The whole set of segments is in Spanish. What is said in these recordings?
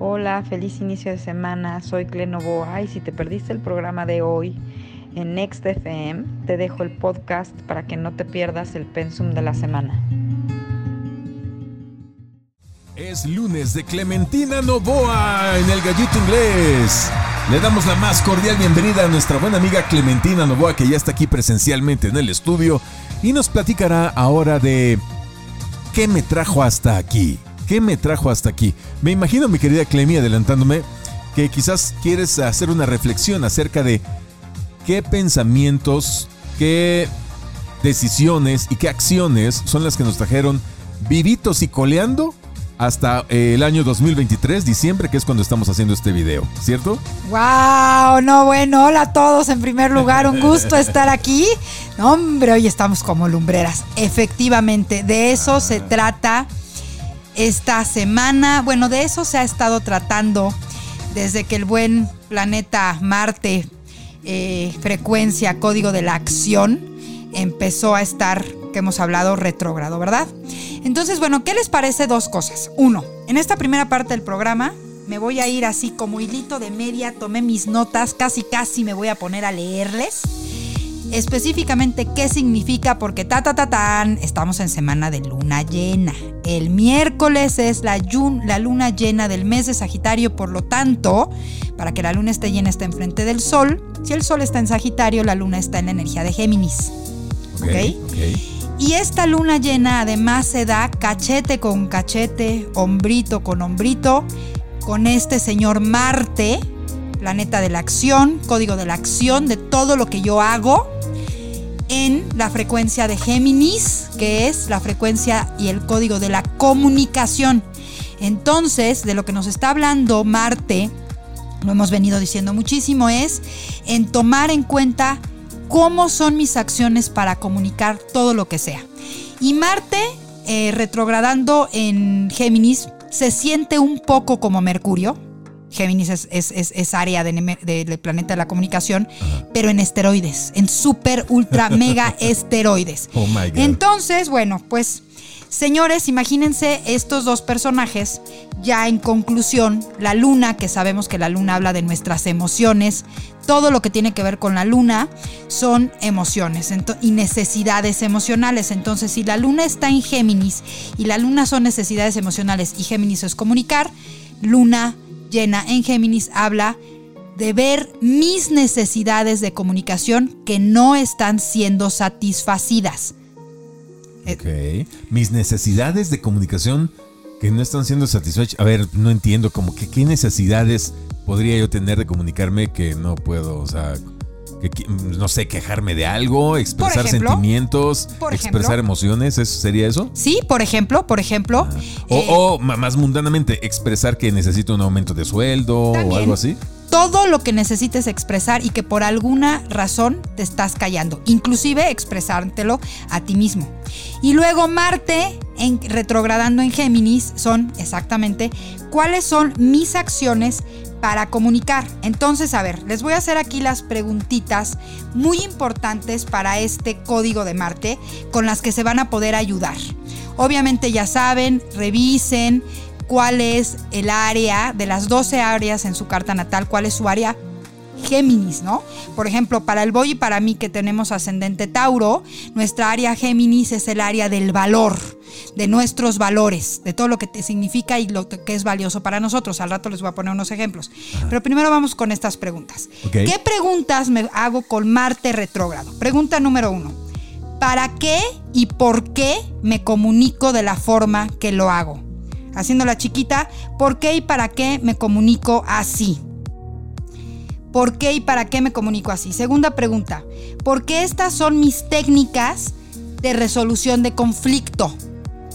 Hola, feliz inicio de semana. Soy Clenovoa y si te perdiste el programa de hoy en Next FM, te dejo el podcast para que no te pierdas el pensum de la semana. Es lunes de Clementina Novoa en el gallito inglés. Le damos la más cordial bienvenida a nuestra buena amiga Clementina Novoa que ya está aquí presencialmente en el estudio y nos platicará ahora de qué me trajo hasta aquí. ¿Qué me trajo hasta aquí? Me imagino, mi querida Clemi, adelantándome, que quizás quieres hacer una reflexión acerca de qué pensamientos, qué decisiones y qué acciones son las que nos trajeron vivitos y coleando hasta el año 2023, diciembre, que es cuando estamos haciendo este video, ¿cierto? ¡Wow! No, bueno, hola a todos. En primer lugar, un gusto estar aquí. hombre, hoy estamos como lumbreras. Efectivamente, de eso se trata esta semana. Bueno, de eso se ha estado tratando desde que el buen planeta Marte, eh, frecuencia, código de la acción, empezó a estar, que hemos hablado, retrógrado, ¿verdad? Entonces, bueno, ¿qué les parece dos cosas? Uno, en esta primera parte del programa me voy a ir así como hilito de media, tomé mis notas, casi casi me voy a poner a leerles específicamente qué significa, porque ta ta ta tan, estamos en semana de luna llena. El miércoles es la, la luna llena del mes de Sagitario, por lo tanto, para que la luna esté llena está enfrente del sol. Si el sol está en Sagitario, la luna está en la energía de Géminis. ¿Ok? Y esta luna llena además se da cachete con cachete, hombrito con hombrito, con este señor Marte, planeta de la acción, código de la acción, de todo lo que yo hago en la frecuencia de Géminis, que es la frecuencia y el código de la comunicación. Entonces, de lo que nos está hablando Marte, lo hemos venido diciendo muchísimo, es en tomar en cuenta cómo son mis acciones para comunicar todo lo que sea. Y Marte, eh, retrogradando en Géminis, se siente un poco como Mercurio, Géminis es, es, área del planeta de la comunicación, pero en esteroides, en super, ultra, mega esteroides. Oh my God. Entonces, bueno, pues, señores, imagínense estos dos personajes, ya en conclusión, la luna, que sabemos que la luna habla de nuestras emociones, todo lo que tiene que ver con la luna son emociones y necesidades emocionales. Entonces, si la luna está en Géminis y la luna son necesidades emocionales y Géminis es comunicar, luna llena en Géminis habla de ver mis necesidades de comunicación que no están siendo satisfacidas. Ok. Mis necesidades de comunicación que no están siendo satisfechas. A ver, no entiendo, como que qué necesidades podría yo tener de comunicarme que no puedo, o sea, no sé, quejarme de algo, expresar sentimientos, expresar emociones, ¿eso sería eso? Sí, por ejemplo, por ejemplo. Ah. O, eh, más mundanamente, expresar que necesito un aumento de sueldo o algo así. Todo lo que necesites expresar y que por alguna razón te estás callando, inclusive expresártelo a ti mismo. Y luego Marte, en, retrogradando en Géminis, son exactamente cuáles son mis acciones para comunicar. Entonces, a ver, les voy a hacer aquí las preguntitas muy importantes para este código de Marte con las que se van a poder ayudar. Obviamente ya saben, revisen cuál es el área de las 12 áreas en su carta natal, cuál es su área Géminis, ¿no? Por ejemplo, para el Boy y para mí que tenemos ascendente Tauro, nuestra área Géminis es el área del valor, de nuestros valores, de todo lo que te significa y lo que es valioso para nosotros. Al rato les voy a poner unos ejemplos. Pero primero vamos con estas preguntas. ¿Qué preguntas me hago con Marte retrógrado? Pregunta número uno. ¿Para qué y por qué me comunico de la forma que lo hago? Haciendo la chiquita, ¿por qué y para qué me comunico así? ¿Por qué y para qué me comunico así? Segunda pregunta, ¿por qué estas son mis técnicas de resolución de conflicto?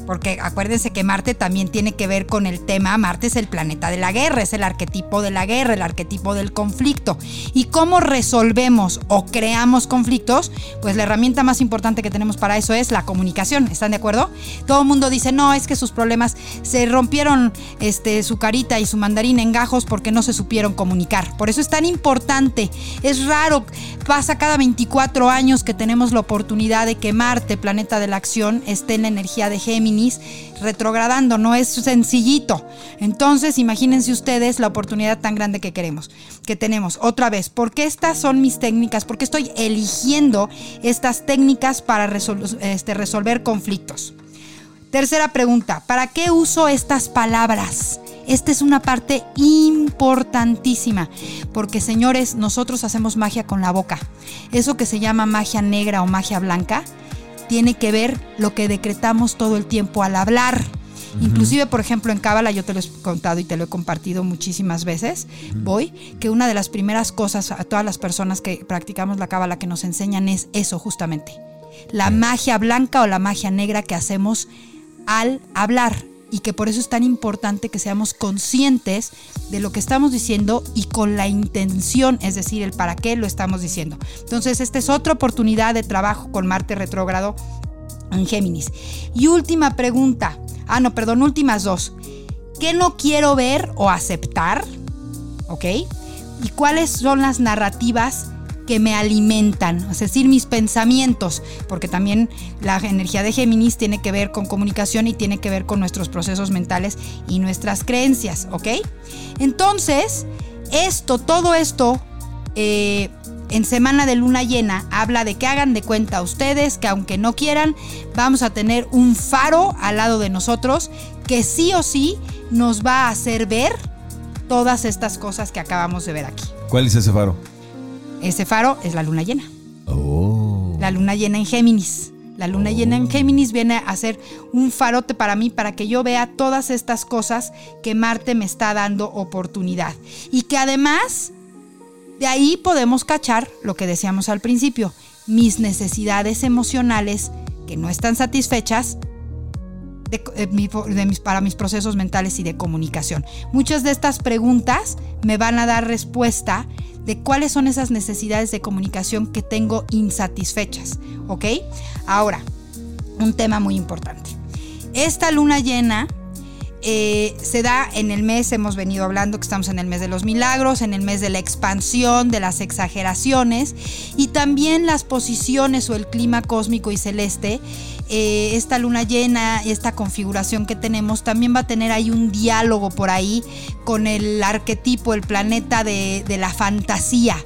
Porque acuérdense que Marte también tiene que ver con el tema, Marte es el planeta de la guerra, es el arquetipo de la guerra, el arquetipo del conflicto. ¿Y cómo resolvemos o creamos conflictos? Pues la herramienta más importante que tenemos para eso es la comunicación, ¿están de acuerdo? Todo el mundo dice, no, es que sus problemas se rompieron este, su carita y su mandarín en gajos porque no se supieron comunicar. Por eso es tan importante, es raro, pasa cada 24 años que tenemos la oportunidad de que Marte, planeta de la acción, esté en la energía de Géminis Retrogradando, no es sencillito. Entonces, imagínense ustedes la oportunidad tan grande que queremos, que tenemos. Otra vez, ¿por qué estas son mis técnicas? ¿Por qué estoy eligiendo estas técnicas para este, resolver conflictos? Tercera pregunta, ¿para qué uso estas palabras? Esta es una parte importantísima, porque señores, nosotros hacemos magia con la boca. Eso que se llama magia negra o magia blanca, tiene que ver lo que decretamos todo el tiempo al hablar. Inclusive, por ejemplo, en Cábala, yo te lo he contado y te lo he compartido muchísimas veces, voy, que una de las primeras cosas a todas las personas que practicamos la Cábala que nos enseñan es eso justamente. La magia blanca o la magia negra que hacemos al hablar y que por eso es tan importante que seamos conscientes de lo que estamos diciendo y con la intención, es decir, el para qué lo estamos diciendo. Entonces, esta es otra oportunidad de trabajo con Marte retrógrado en Géminis. Y última pregunta, ah, no, perdón, últimas dos. ¿Qué no quiero ver o aceptar? ¿Ok? ¿Y cuáles son las narrativas que me alimentan, es decir, mis pensamientos, porque también la energía de Géminis tiene que ver con comunicación y tiene que ver con nuestros procesos mentales y nuestras creencias, ¿ok? Entonces, esto, todo esto, eh, en semana de luna llena, habla de que hagan de cuenta ustedes que aunque no quieran, vamos a tener un faro al lado de nosotros que sí o sí nos va a hacer ver todas estas cosas que acabamos de ver aquí. ¿Cuál es ese faro? Ese faro es la luna llena. Oh. La luna llena en Géminis. La luna llena en Géminis viene a ser un farote para mí, para que yo vea todas estas cosas que Marte me está dando oportunidad. Y que además, de ahí podemos cachar lo que decíamos al principio, mis necesidades emocionales que no están satisfechas de, mis, para mis procesos mentales y de comunicación. Muchas de estas preguntas me van a dar respuesta de cuáles son esas necesidades de comunicación que tengo insatisfechas, ¿ok? Ahora, un tema muy importante. Esta luna llena eh, se da en el mes, hemos venido hablando que estamos en el mes de los milagros, en el mes de la expansión, de las exageraciones y también las posiciones o el clima cósmico y celeste. Eh, esta luna llena, esta configuración que tenemos, también va a tener ahí un diálogo por ahí con el arquetipo, el planeta de, de la fantasía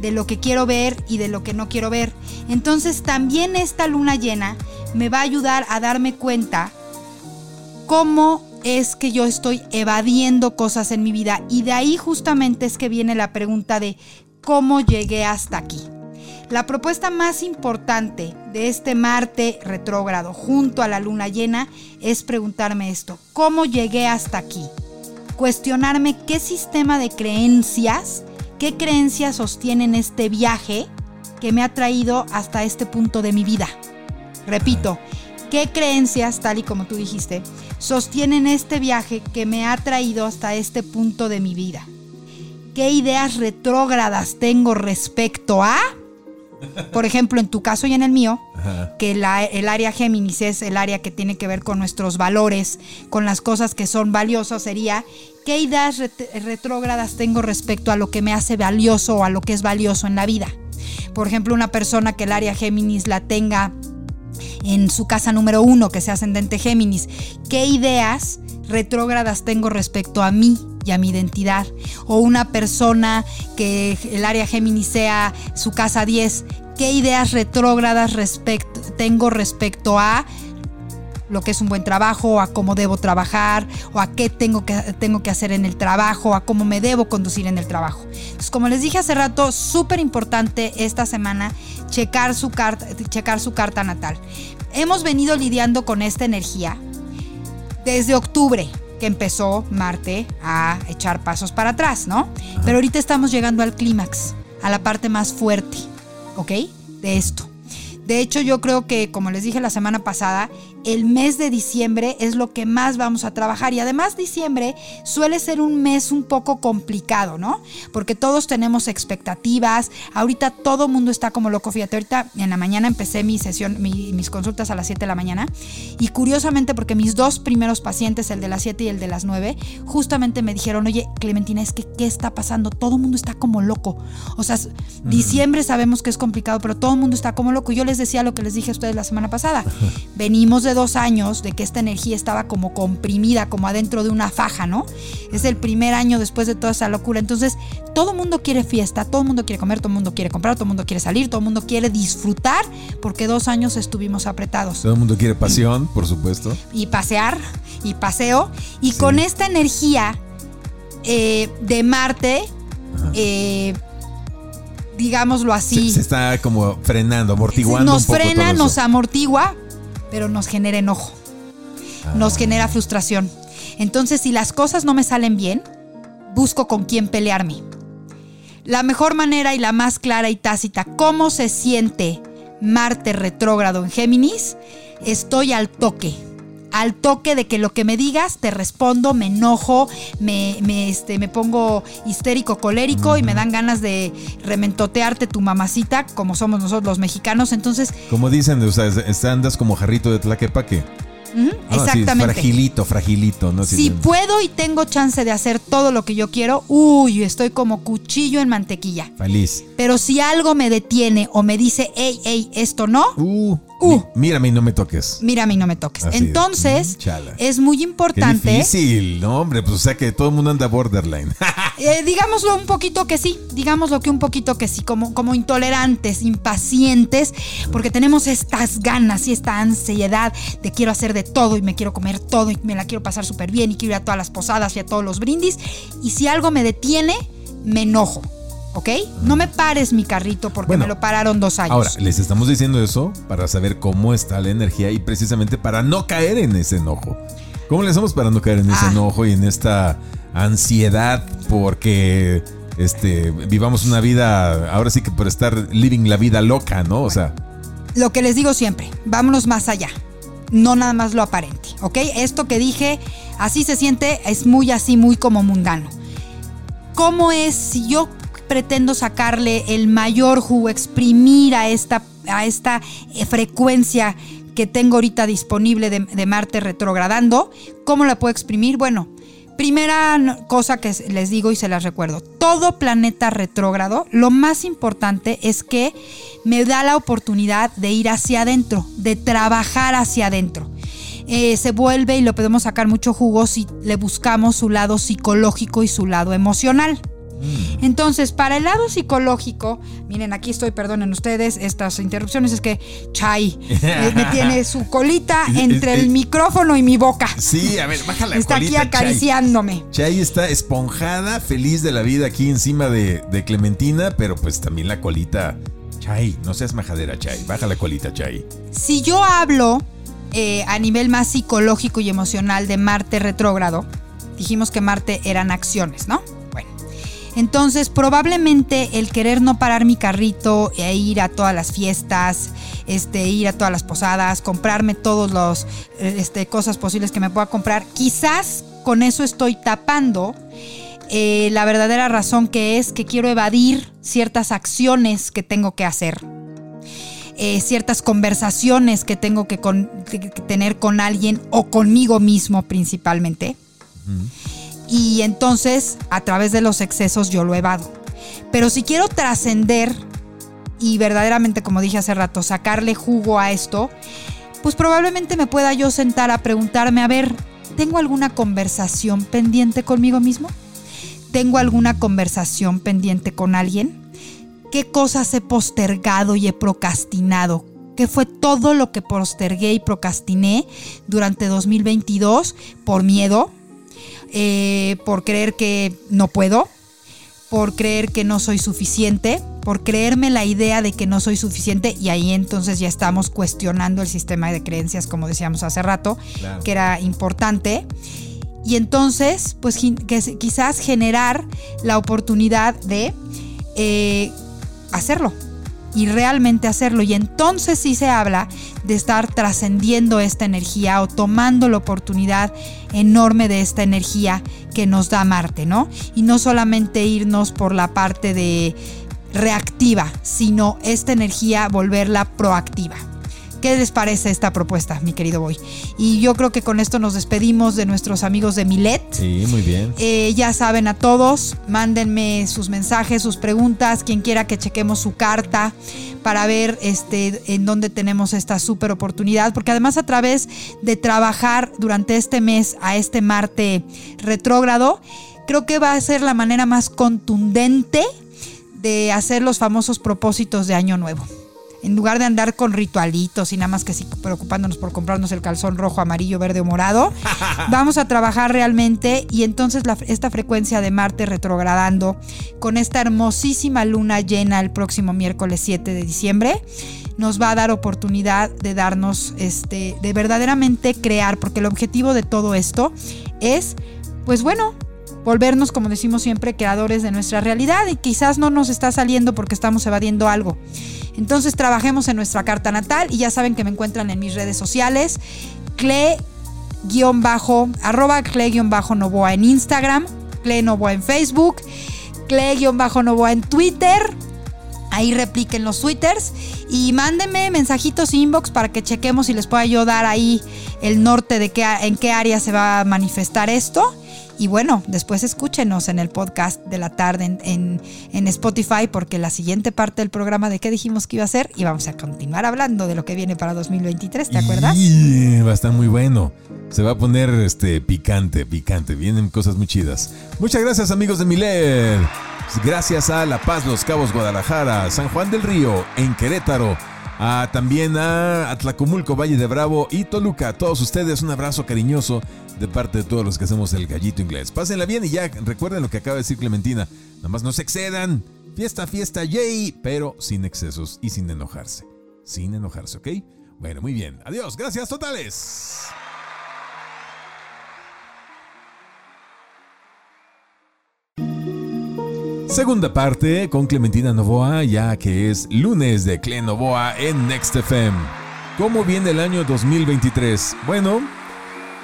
de lo que quiero ver y de lo que no quiero ver. Entonces también esta luna llena me va a ayudar a darme cuenta cómo es que yo estoy evadiendo cosas en mi vida y de ahí justamente es que viene la pregunta de cómo llegué hasta aquí. La propuesta más importante de este Marte retrógrado junto a la luna llena es preguntarme esto, ¿cómo llegué hasta aquí? Cuestionarme qué sistema de creencias, qué creencias sostienen este viaje que me ha traído hasta este punto de mi vida. Repito, ¿Qué creencias, tal y como tú dijiste, sostienen este viaje que me ha traído hasta este punto de mi vida? ¿Qué ideas retrógradas tengo respecto a, por ejemplo, en tu caso y en el mío, que el área Géminis es el área que tiene que ver con nuestros valores, con las cosas que son valiosas, sería qué ideas retrógradas tengo respecto a lo que me hace valioso o a lo que es valioso en la vida. Por ejemplo, una persona que el área Géminis la tenga en su casa número uno, que sea ascendente Géminis, qué ideas retrógradas tengo respecto a mí y a mi identidad. O una persona que el área Géminis sea su casa 10, qué ideas retrógradas tengo respecto a lo que es un buen trabajo, a cómo debo trabajar, o a qué tengo que, tengo que hacer en el trabajo, a cómo me debo conducir en el trabajo. Entonces, como les dije hace rato, súper importante esta semana checar su, checar su carta natal. Hemos venido lidiando con esta energía desde octubre que empezó Marte a echar pasos para atrás, ¿no? Pero ahorita estamos llegando al clímax, a la parte más fuerte, ¿ok? De esto. De hecho, yo creo que, como les dije la semana pasada, el mes de diciembre es lo que más vamos a trabajar. Y además diciembre suele ser un mes un poco complicado, ¿no? Porque todos tenemos expectativas. Ahorita todo el mundo está como loco. Fíjate, ahorita en la mañana empecé mi sesión, mis consultas a las 7 de la mañana. Y curiosamente, porque mis dos primeros pacientes, el de las 7 y el de las 9, justamente me dijeron, oye, Clementina, es que ¿qué está pasando? Todo el mundo está como loco. O sea, diciembre sabemos que es complicado, pero todo el mundo está como loco. Yo les decía lo que les dije a ustedes la semana pasada. Venimos de dos años de que esta energía estaba como comprimida, como adentro de una faja, ¿no? Es el primer año después de toda esa locura. Entonces, todo el mundo quiere fiesta, todo el mundo quiere comer, todo el mundo quiere comprar, todo el mundo quiere salir, todo el mundo quiere disfrutar, porque dos años estuvimos apretados. Todo el mundo quiere pasión, por supuesto. Y pasear, y paseo. Y con esta energía eh, de Marte, eh, digámoslo así. Se, está como frenando, amortiguando. Nos frena, nos amortigua, pero nos genera enojo. Nos ah. genera frustración. Entonces, si las cosas no me salen bien, busco con quién pelearme. La mejor manera y la más clara y tácita, ¿cómo se siente Marte retrógrado en Géminis? Estoy al toque al toque de que lo que me digas te respondo, me enojo, me, me, este, me pongo histérico, colérico y me dan ganas de rementotearte tu mamacita, como somos nosotros los mexicanos. Entonces. Como dicen, o sea, andas como jarrito de tlaquepaque. Ah, exactamente. fragilito, fragilito, ¿no? Si puedo y tengo chance de hacer todo lo que yo quiero, uy, estoy como cuchillo en mantequilla. Feliz. Pero si algo me detiene o me dice, hey, hey, esto no, uh, Uh, mírame y no me toques. Mírame y no me toques. Entonces, es muy importante. Qué difícil, no, hombre, pues o sea que todo el mundo anda borderline. eh, digámoslo un poquito que sí, digámoslo que un poquito que sí, como, como intolerantes, impacientes, porque tenemos estas ganas y esta ansiedad de quiero hacer de todo y me quiero comer todo y me la quiero pasar súper bien y quiero ir a todas las posadas y a todos los brindis. Y si algo me detiene, me enojo. ¿Ok? No me pares mi carrito porque me lo pararon dos años. Ahora, les estamos diciendo eso para saber cómo está la energía y precisamente para no caer en ese enojo. ¿Cómo le hacemos para no caer en ese ah. enojo y en esta ansiedad porque este, vivamos una vida, ahora sí que por estar living la vida loca, ¿no? O sea. Lo que les digo siempre, vámonos más allá. No nada más lo aparente, ¿ok? Esto que dije, así se siente, es muy así, muy como mundano. ¿Cómo es si yo pretendo sacarle el mayor jugo, exprimir a esta, a esta eh, frecuencia que tengo ahorita disponible de, Marte retrogradando. ¿Cómo la puedo exprimir? Bueno, primera cosa que les digo y se las recuerdo, todo planeta retrógrado, lo más importante es que me da la oportunidad de ir hacia adentro, de trabajar hacia adentro. Eh, se vuelve y lo podemos sacar mucho jugo si le buscamos su lado psicológico y su lado emocional. Mm. Entonces, para el lado psicológico, miren, aquí estoy, perdonen ustedes estas interrupciones, es que Chai eh, me tiene su colita entre el micrófono y mi boca. Sí, a ver, baja la Está aquí acariciándome. Chai. está esponjada, feliz de la vida aquí encima de, Clementina, pero pues también la colita. Chai, no seas majadera, Chai. Baja la colita, Chai. Si yo hablo eh, a nivel más psicológico y emocional de Marte retrógrado, dijimos que Marte eran acciones, ¿no? Entonces, probablemente el querer no parar mi carrito e ir a todas las fiestas, este, ir a todas las posadas, comprarme todas las este, cosas posibles que me pueda comprar, quizás con eso estoy tapando eh, la verdadera razón que es que quiero evadir ciertas acciones que tengo que hacer. Eh, ciertas conversaciones que tengo que, tener con alguien o conmigo mismo principalmente y entonces a través de los excesos yo lo evado. Pero si quiero trascender y verdaderamente, como dije hace rato, sacarle jugo a esto, pues probablemente me pueda yo sentar a preguntarme, a ver, ¿tengo alguna conversación pendiente conmigo mismo? ¿Tengo alguna conversación pendiente con alguien? ¿Qué cosas he postergado y he procrastinado? ¿Qué fue todo lo que postergué y procrastiné durante 2022 por miedo, eh, por creer que no puedo, por creer que no soy suficiente, por creerme la idea de que no soy suficiente y ahí entonces ya estamos cuestionando el sistema de creencias, como decíamos hace rato, que era importante. Y entonces, pues quizás generar la oportunidad de eh, hacerlo, y realmente hacerlo. Y entonces sí se habla de estar trascendiendo esta energía o tomando la oportunidad enorme de esta energía que nos da Marte, ¿no? Y no solamente irnos por la parte de reactiva, sino esta energía volverla proactiva. ¿Qué les parece esta propuesta, mi querido Boy? Y yo creo que con esto nos despedimos de nuestros amigos de Milet. Sí, muy bien. Eh, ya saben a todos, mándenme sus mensajes, sus preguntas, quien quiera que chequemos su carta para ver este, en dónde tenemos esta súper oportunidad, porque además a través de trabajar durante este mes a este Marte retrógrado, creo que va a ser la manera más contundente de hacer los famosos propósitos de Año Nuevo en lugar de andar con ritualitos y nada más que sí preocupándonos por comprarnos el calzón rojo, amarillo, verde o morado, vamos a trabajar realmente y entonces esta frecuencia de Marte retrogradando con esta hermosísima luna llena el próximo miércoles 7 de diciembre nos va a dar oportunidad de darnos este de verdaderamente crear porque el objetivo de todo esto es pues bueno volvernos, como decimos siempre, creadores de nuestra realidad y quizás no nos está saliendo porque estamos evadiendo algo. Entonces trabajemos en nuestra carta natal y ya saben que me encuentran en mis redes sociales, cle arroba cle-novoa en Instagram, cle novoa en Facebook, cle-novoa en Twitter. Ahí repliquen los twitters y mándenme mensajitos inbox para que chequemos y les pueda yo dar ahí el norte de qué, en qué área se va a manifestar esto. Y bueno, después escúchenos en el podcast de la tarde en, Spotify porque la siguiente parte del programa de qué dijimos que iba a ser y vamos a continuar hablando de lo que viene para 2023, ¿te acuerdas? Y va a estar muy bueno. Se va a poner este picante, picante. Vienen cosas muy chidas. Muchas gracias amigos de Milet. Gracias a La Paz, Los Cabos, Guadalajara, San Juan del Río, en Querétaro. También a Atlacomulco, Valle de Bravo y Toluca. A todos ustedes un abrazo cariñoso de parte de todos los que hacemos el gallito inglés. Pásenla bien y ya recuerden lo que acaba de decir Clementina. Nada más no se excedan. Fiesta, fiesta, yay, pero sin excesos y sin enojarse. Sin enojarse, ¿ok? Bueno, muy bien. Adiós, gracias totales. Segunda parte con Clementina Novoa, ya que es lunes de Cle Novoa en Next FM. ¿Cómo viene el año 2023? Bueno,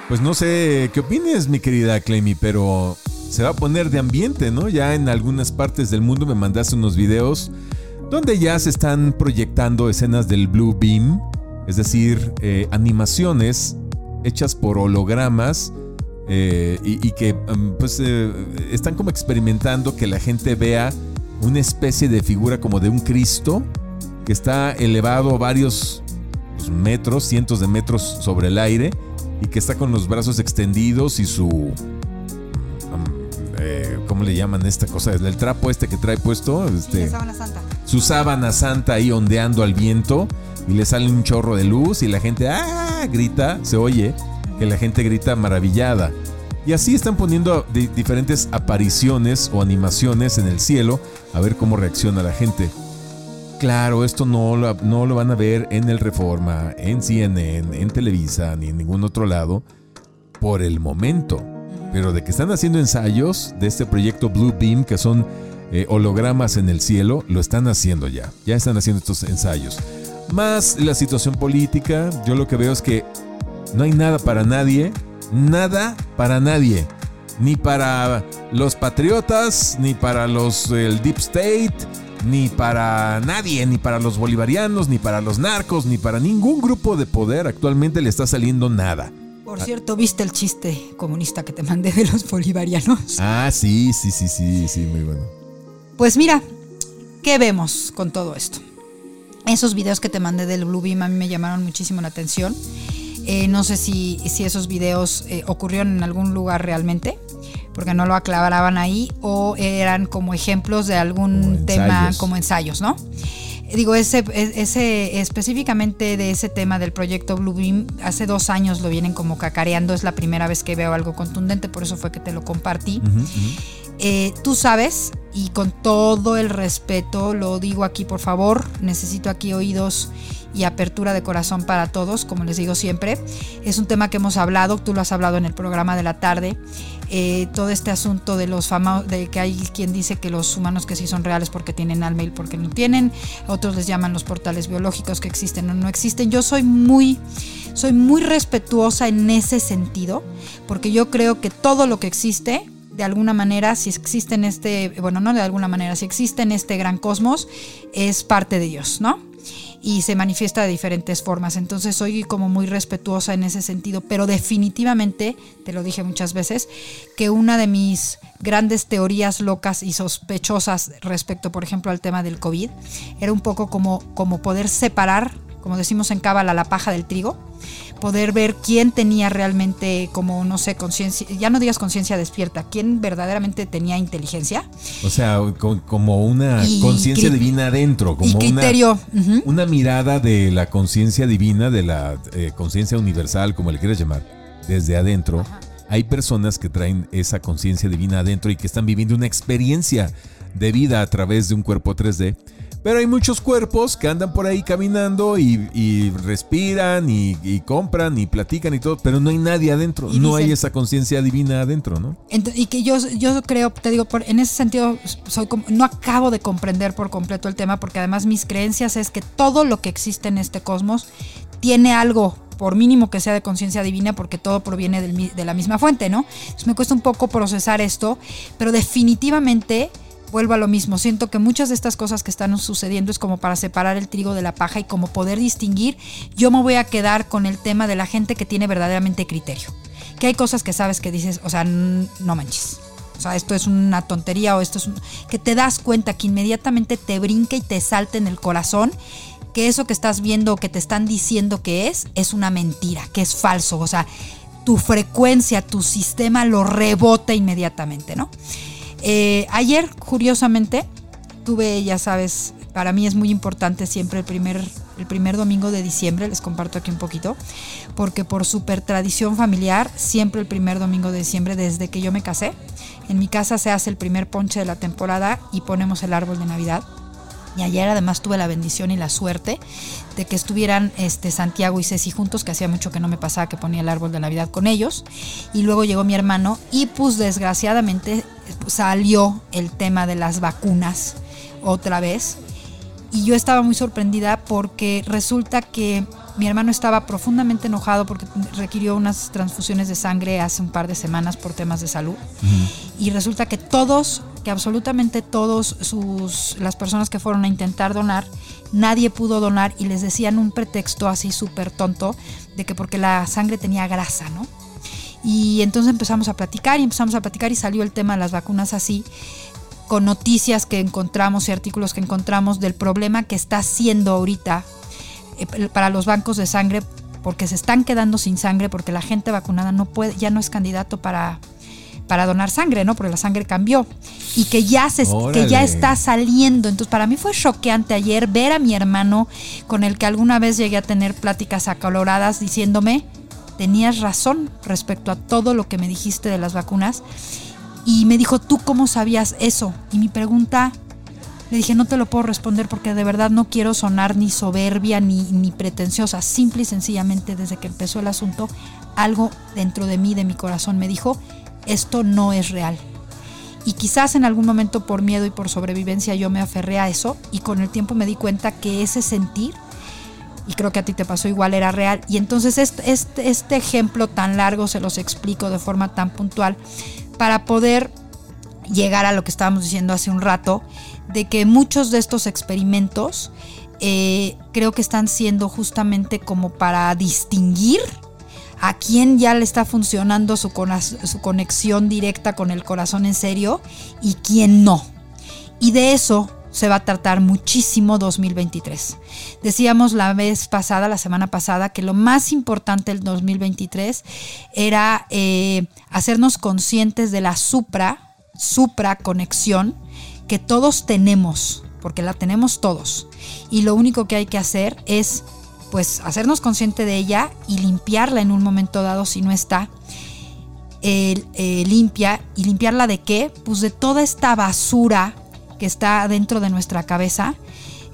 pues no sé qué opines, mi querida Clemi, pero se va a poner de ambiente, ¿no? Ya en algunas partes del mundo me mandaste unos videos donde ya se están proyectando escenas del Blue Beam, es decir, eh, animaciones hechas por hologramas eh, y, que mm, pues eh, están como experimentando que la gente vea una especie de figura como de un Cristo que está elevado varios pues, metros, cientos de metros sobre el aire y que está con los brazos extendidos y su... Mm, eh, ¿Cómo le llaman esta cosa? El trapo este que trae puesto. Este, sábana santa. Su sábana santa ahí ondeando al viento y le sale un chorro de luz y la gente ¡ah! grita, se oye que la gente grita maravillada. Y así están poniendo diferentes apariciones o animaciones en el cielo a ver cómo reacciona la gente. Claro, esto no lo, no lo van a ver en el Reforma, en CNN, en Televisa, ni en ningún otro lado, por el momento. Pero de que están haciendo ensayos de este proyecto Blue Beam, que son eh, hologramas en el cielo, lo están haciendo ya. Ya están haciendo estos ensayos. Más la situación política, yo lo que veo es que no hay nada para nadie, nada para nadie. Ni para los patriotas, ni para los el Deep State, ni para nadie, ni para los bolivarianos, ni para los narcos, ni para ningún grupo de poder actualmente le está saliendo nada. Por cierto, ¿viste el chiste comunista que te mandé de los bolivarianos? Ah, sí, sí, sí, sí, sí, muy bueno. Pues mira, ¿qué vemos con todo esto? Esos videos que te mandé del Blue Beam a mí me llamaron muchísimo la atención. Eh, no sé si, si esos videos eh, ocurrieron en algún lugar realmente porque no lo aclaraban ahí, o eran como ejemplos de algún tema como ensayos, ¿no? Digo, ese, ese, específicamente de ese tema del proyecto Bluebeam, hace dos años lo vienen como cacareando, es la primera vez que veo algo contundente, por eso fue que te lo compartí. Eh, tú sabes, y con todo el respeto, lo digo aquí por favor, necesito aquí oídos y apertura de corazón para todos, como les digo siempre. Es un tema que hemos hablado, tú lo has hablado en el programa de la tarde. Eh, todo este asunto de los famosos, de que hay quien dice que los humanos que sí son reales porque tienen alma y porque no tienen, otros les llaman los portales biológicos que existen o no existen. Yo soy muy, soy muy respetuosa en ese sentido, porque yo creo que todo lo que existe de alguna manera, si existe en este, bueno, no de alguna manera, si existe en este gran cosmos, es parte de Dios, ¿no? Y se manifiesta de diferentes formas. Entonces soy como muy respetuosa en ese sentido, pero definitivamente, te lo dije muchas veces, que una de mis grandes teorías locas y sospechosas respecto, por ejemplo, al tema del COVID, era un poco como, como poder separar, como decimos en Cábala, la paja del trigo poder ver quién tenía realmente como, no sé, conciencia, ya no digas conciencia despierta, quién verdaderamente tenía inteligencia. O sea, como una conciencia divina adentro, como criterio. Una, una, mirada de la conciencia divina, de la eh, conciencia universal, como le quieras llamar, desde adentro. Hay personas que traen esa conciencia divina adentro y que están viviendo una experiencia de vida a través de un cuerpo 3D pero hay muchos cuerpos que andan por ahí caminando y, respiran y, compran y platican y todo, pero no hay nadie adentro, no hay esa conciencia divina adentro, ¿no? y que yo, yo creo, te digo, por, en ese sentido, soy no acabo de comprender por completo el tema, porque además mis creencias es que todo lo que existe en este cosmos tiene algo por mínimo que sea de conciencia divina, porque todo proviene de la misma fuente, ¿no? Entonces me cuesta un poco procesar esto, pero definitivamente vuelvo a lo mismo. Siento que muchas de estas cosas que están sucediendo es como para separar el trigo de la paja y como poder distinguir. Yo me voy a quedar con el tema de la gente que tiene verdaderamente criterio. Que hay cosas que sabes que dices, o sea, no manches. O sea, esto es una tontería o esto es un... que te das cuenta que inmediatamente te brinca y te salta en el corazón que eso que estás viendo o que te están diciendo que es, es una mentira, que es falso. O sea, tu frecuencia, tu sistema lo rebota inmediatamente, ¿no? Eh, ayer, curiosamente, tuve, ya sabes, para mí es muy importante siempre el primer, el primer domingo de diciembre, les comparto aquí un poquito, porque por super tradición familiar, siempre el primer domingo de diciembre, desde que yo me casé, en mi casa se hace el primer ponche de la temporada y ponemos el árbol de Navidad. Y ayer además tuve la bendición y la suerte de que estuvieran este, Santiago y Ceci juntos, que hacía mucho que no me pasaba que ponía el árbol de Navidad con ellos. Y luego llegó mi hermano y pues desgraciadamente salió el tema de las vacunas otra vez. Y yo estaba muy sorprendida porque resulta que mi hermano estaba profundamente enojado porque requirió unas transfusiones de sangre hace un par de semanas por temas de salud. Y resulta que todos que absolutamente todos sus las personas que fueron a intentar donar, nadie pudo donar y les decían un pretexto así súper tonto de que porque la sangre tenía grasa, ¿no? Y entonces empezamos a platicar y empezamos a platicar y salió el tema de las vacunas así con noticias que encontramos y artículos que encontramos del problema que está haciendo ahorita eh, para los bancos de sangre porque se están quedando sin sangre porque la gente vacunada no puede ya no es candidato para para donar sangre, ¿no? Porque la sangre cambió y que ya se que ya está saliendo. Entonces, para mí fue choqueante ayer ver a mi hermano con el que alguna vez llegué a tener pláticas acaloradas diciéndome, "Tenías razón respecto a todo lo que me dijiste de las vacunas." Y me dijo, "¿Tú cómo sabías eso?" Y mi pregunta le dije, no te lo puedo responder porque de verdad no quiero sonar ni soberbia ni, ni pretenciosa. Simple y sencillamente, desde que empezó el asunto, algo dentro de mí, de mi corazón, me dijo, esto no es real. Y quizás en algún momento por miedo y por sobrevivencia yo me aferré a eso y con el tiempo me di cuenta que ese sentir, y creo que a ti te pasó igual, era real. Y entonces este, este, ejemplo tan largo se los explico de forma tan puntual para poder llegar a lo que estábamos diciendo hace un rato, de que muchos de estos experimentos eh, creo que están siendo justamente como para distinguir a quién ya le está funcionando su, conexión directa con el corazón en serio y quién no. Y de eso se va a tratar muchísimo 2023. Decíamos la vez pasada, la semana pasada, que lo más importante del 2023 era eh, hacernos conscientes de la supra, supra conexión que todos tenemos, porque la tenemos todos. Y lo único que hay que hacer es pues hacernos consciente de ella y limpiarla en un momento dado si no está eh, limpia. ¿Y limpiarla de qué? Pues de toda esta basura que está dentro de nuestra cabeza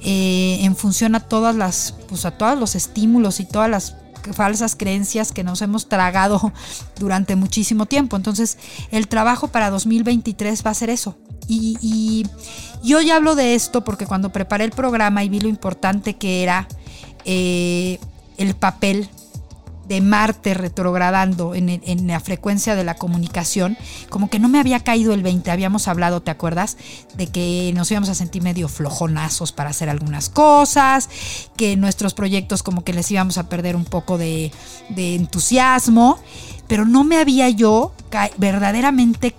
eh, en función a todas las, pues a todos los estímulos y todas las falsas creencias que nos hemos tragado durante muchísimo tiempo. Entonces, el trabajo para 2023 va a ser eso. Y, y yo ya hablo de esto porque cuando preparé el programa y vi lo importante que era eh, el papel de Marte retrogradando en, la frecuencia de la comunicación, como que no me había caído el 20, habíamos hablado, ¿te acuerdas? De que nos íbamos a sentir medio flojonazos para hacer algunas cosas, que nuestros proyectos como que les íbamos a perder un poco de, entusiasmo, pero no me había yo verdaderamente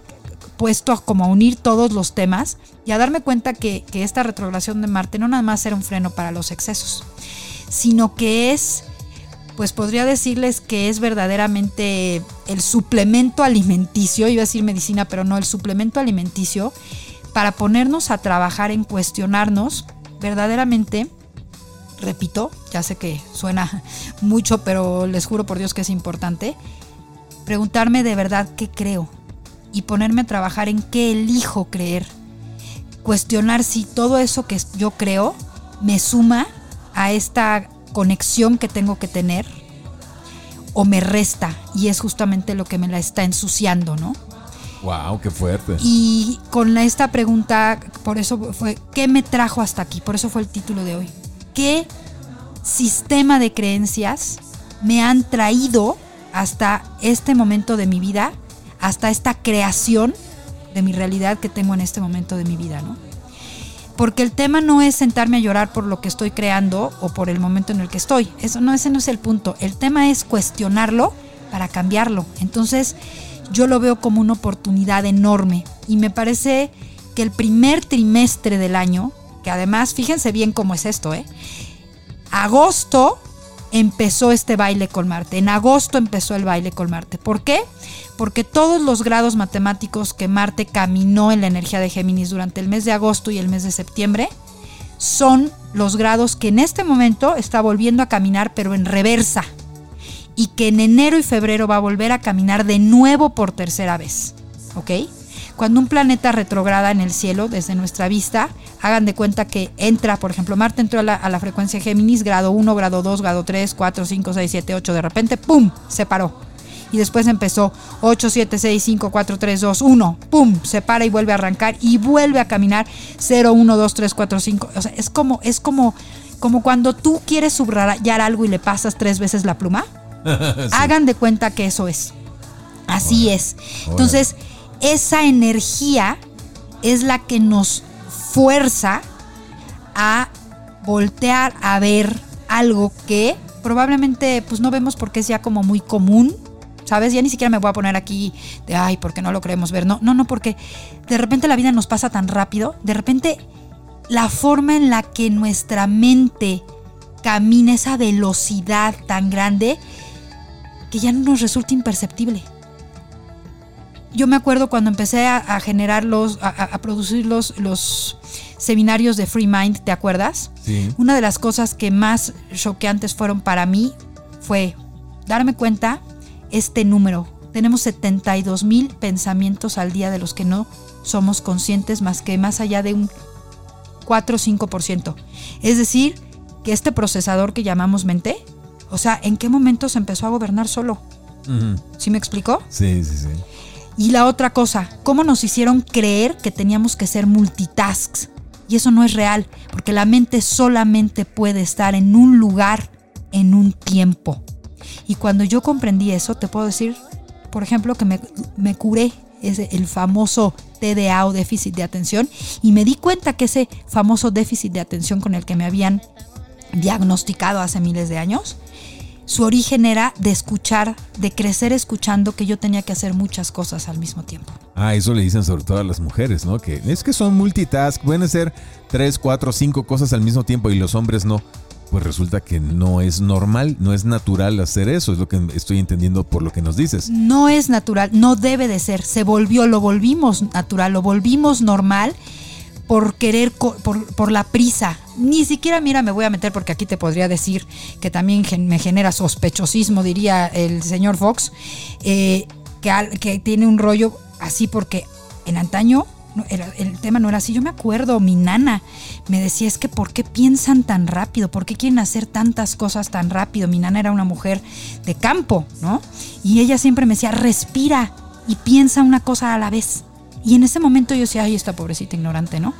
puesto como a unir todos los temas y a darme cuenta que, que esta retrogradación de Marte no nada más era un freno para los excesos, sino que es pues podría decirles que es verdaderamente el suplemento alimenticio, iba a decir medicina, pero no, el suplemento alimenticio para ponernos a trabajar en cuestionarnos verdaderamente, repito, ya sé que suena mucho, pero les juro por Dios que es importante, preguntarme de verdad qué creo y ponerme a trabajar en qué elijo creer. Cuestionar si todo eso que yo creo me suma a esta conexión que tengo que tener o me resta y es justamente lo que me la está ensuciando, ¿no? Wow, qué fuerte. Y con esta pregunta, por eso fue, ¿qué me trajo hasta aquí? Por eso fue el título de hoy. ¿Qué sistema de creencias me han traído hasta este momento de mi vida, hasta esta creación de mi realidad que tengo en este momento de mi vida, ¿no? Porque el tema no es sentarme a llorar por lo que estoy creando o por el momento en el que estoy. Eso no, ese no es el punto. El tema es cuestionarlo para cambiarlo. Entonces, yo lo veo como una oportunidad enorme. Y me parece que el primer trimestre del año, que además, fíjense bien cómo es esto, ¿eh? Agosto empezó este baile con Marte. En agosto empezó el baile con Marte. ¿Por qué? Porque todos los grados matemáticos que Marte caminó en la energía de Géminis durante el mes de agosto y el mes de septiembre son los grados que en este momento está volviendo a caminar, pero en reversa. Y que en enero y febrero va a volver a caminar de nuevo por tercera vez. ¿Ok? Cuando un planeta retrograda en el cielo desde nuestra vista, hagan de cuenta que entra, por ejemplo, Marte entró a la, frecuencia Géminis, grado 1, grado 2, grado 3, 4, 5, 6, 7, 8, de repente, ¡pum!, se paró. Y después empezó 8, 7, 6, 5, 4, 3, 2, 1, ¡pum!, se para y vuelve a arrancar y vuelve a caminar 0, 1, 2, 3, 4, 5. O sea, es como, es como, como cuando tú quieres subrayar algo y le pasas tres veces la pluma. Hagan de cuenta que eso es. Así es. Entonces, esa energía es la que nos fuerza a voltear a ver algo que probablemente pues no vemos porque es ya como muy común, ¿sabes? Ya ni siquiera me voy a poner aquí de, ay, porque no lo queremos ver. No, no, no, porque de repente la vida nos pasa tan rápido, de repente la forma en la que nuestra mente camina esa velocidad tan grande que ya no nos resulta imperceptible yo me acuerdo cuando empecé a, generar los, a, producir los, los, seminarios de Free Mind, ¿te acuerdas? Sí. Una de las cosas que más choqueantes fueron para mí fue darme cuenta este número. Tenemos 72 mil pensamientos al día de los que no somos conscientes más que más allá de un 4 o 5%. Es decir, que este procesador que llamamos mente, o sea, ¿en qué momento se empezó a gobernar solo? ¿Sí me explicó? Sí, sí, sí. Y la otra cosa, cómo nos hicieron creer que teníamos que ser multitasks. Y eso no es real, porque la mente solamente puede estar en un lugar en un tiempo. Y cuando yo comprendí eso, te puedo decir, por ejemplo, que me, me curé ese, el famoso TDA o déficit de atención y me di cuenta que ese famoso déficit de atención con el que me habían diagnosticado hace miles de años su origen era de escuchar, de crecer escuchando que yo tenía que hacer muchas cosas al mismo tiempo. Ah, eso le dicen sobre todo a las mujeres, ¿no? Que es que son multitask, pueden hacer tres, cuatro, cinco cosas al mismo tiempo y los hombres no. Pues resulta que no es normal, no es natural hacer eso, es lo que estoy entendiendo por lo que nos dices. No es natural, no debe de ser, se volvió, lo volvimos natural, lo volvimos normal por querer, por, la prisa. Ni siquiera, mira, me voy a meter porque aquí te podría decir que también me genera sospechosismo, diría el señor Fox, eh, que, que tiene un rollo así porque en antaño el tema no era así. Yo me acuerdo, mi nana me decía, es que ¿por qué piensan tan rápido? ¿Por qué quieren hacer tantas cosas tan rápido? Mi nana era una mujer de campo, ¿no? Y ella siempre me decía, respira y piensa una cosa a la vez. Y en ese momento yo decía, ay, esta pobrecita ignorante, ¿no?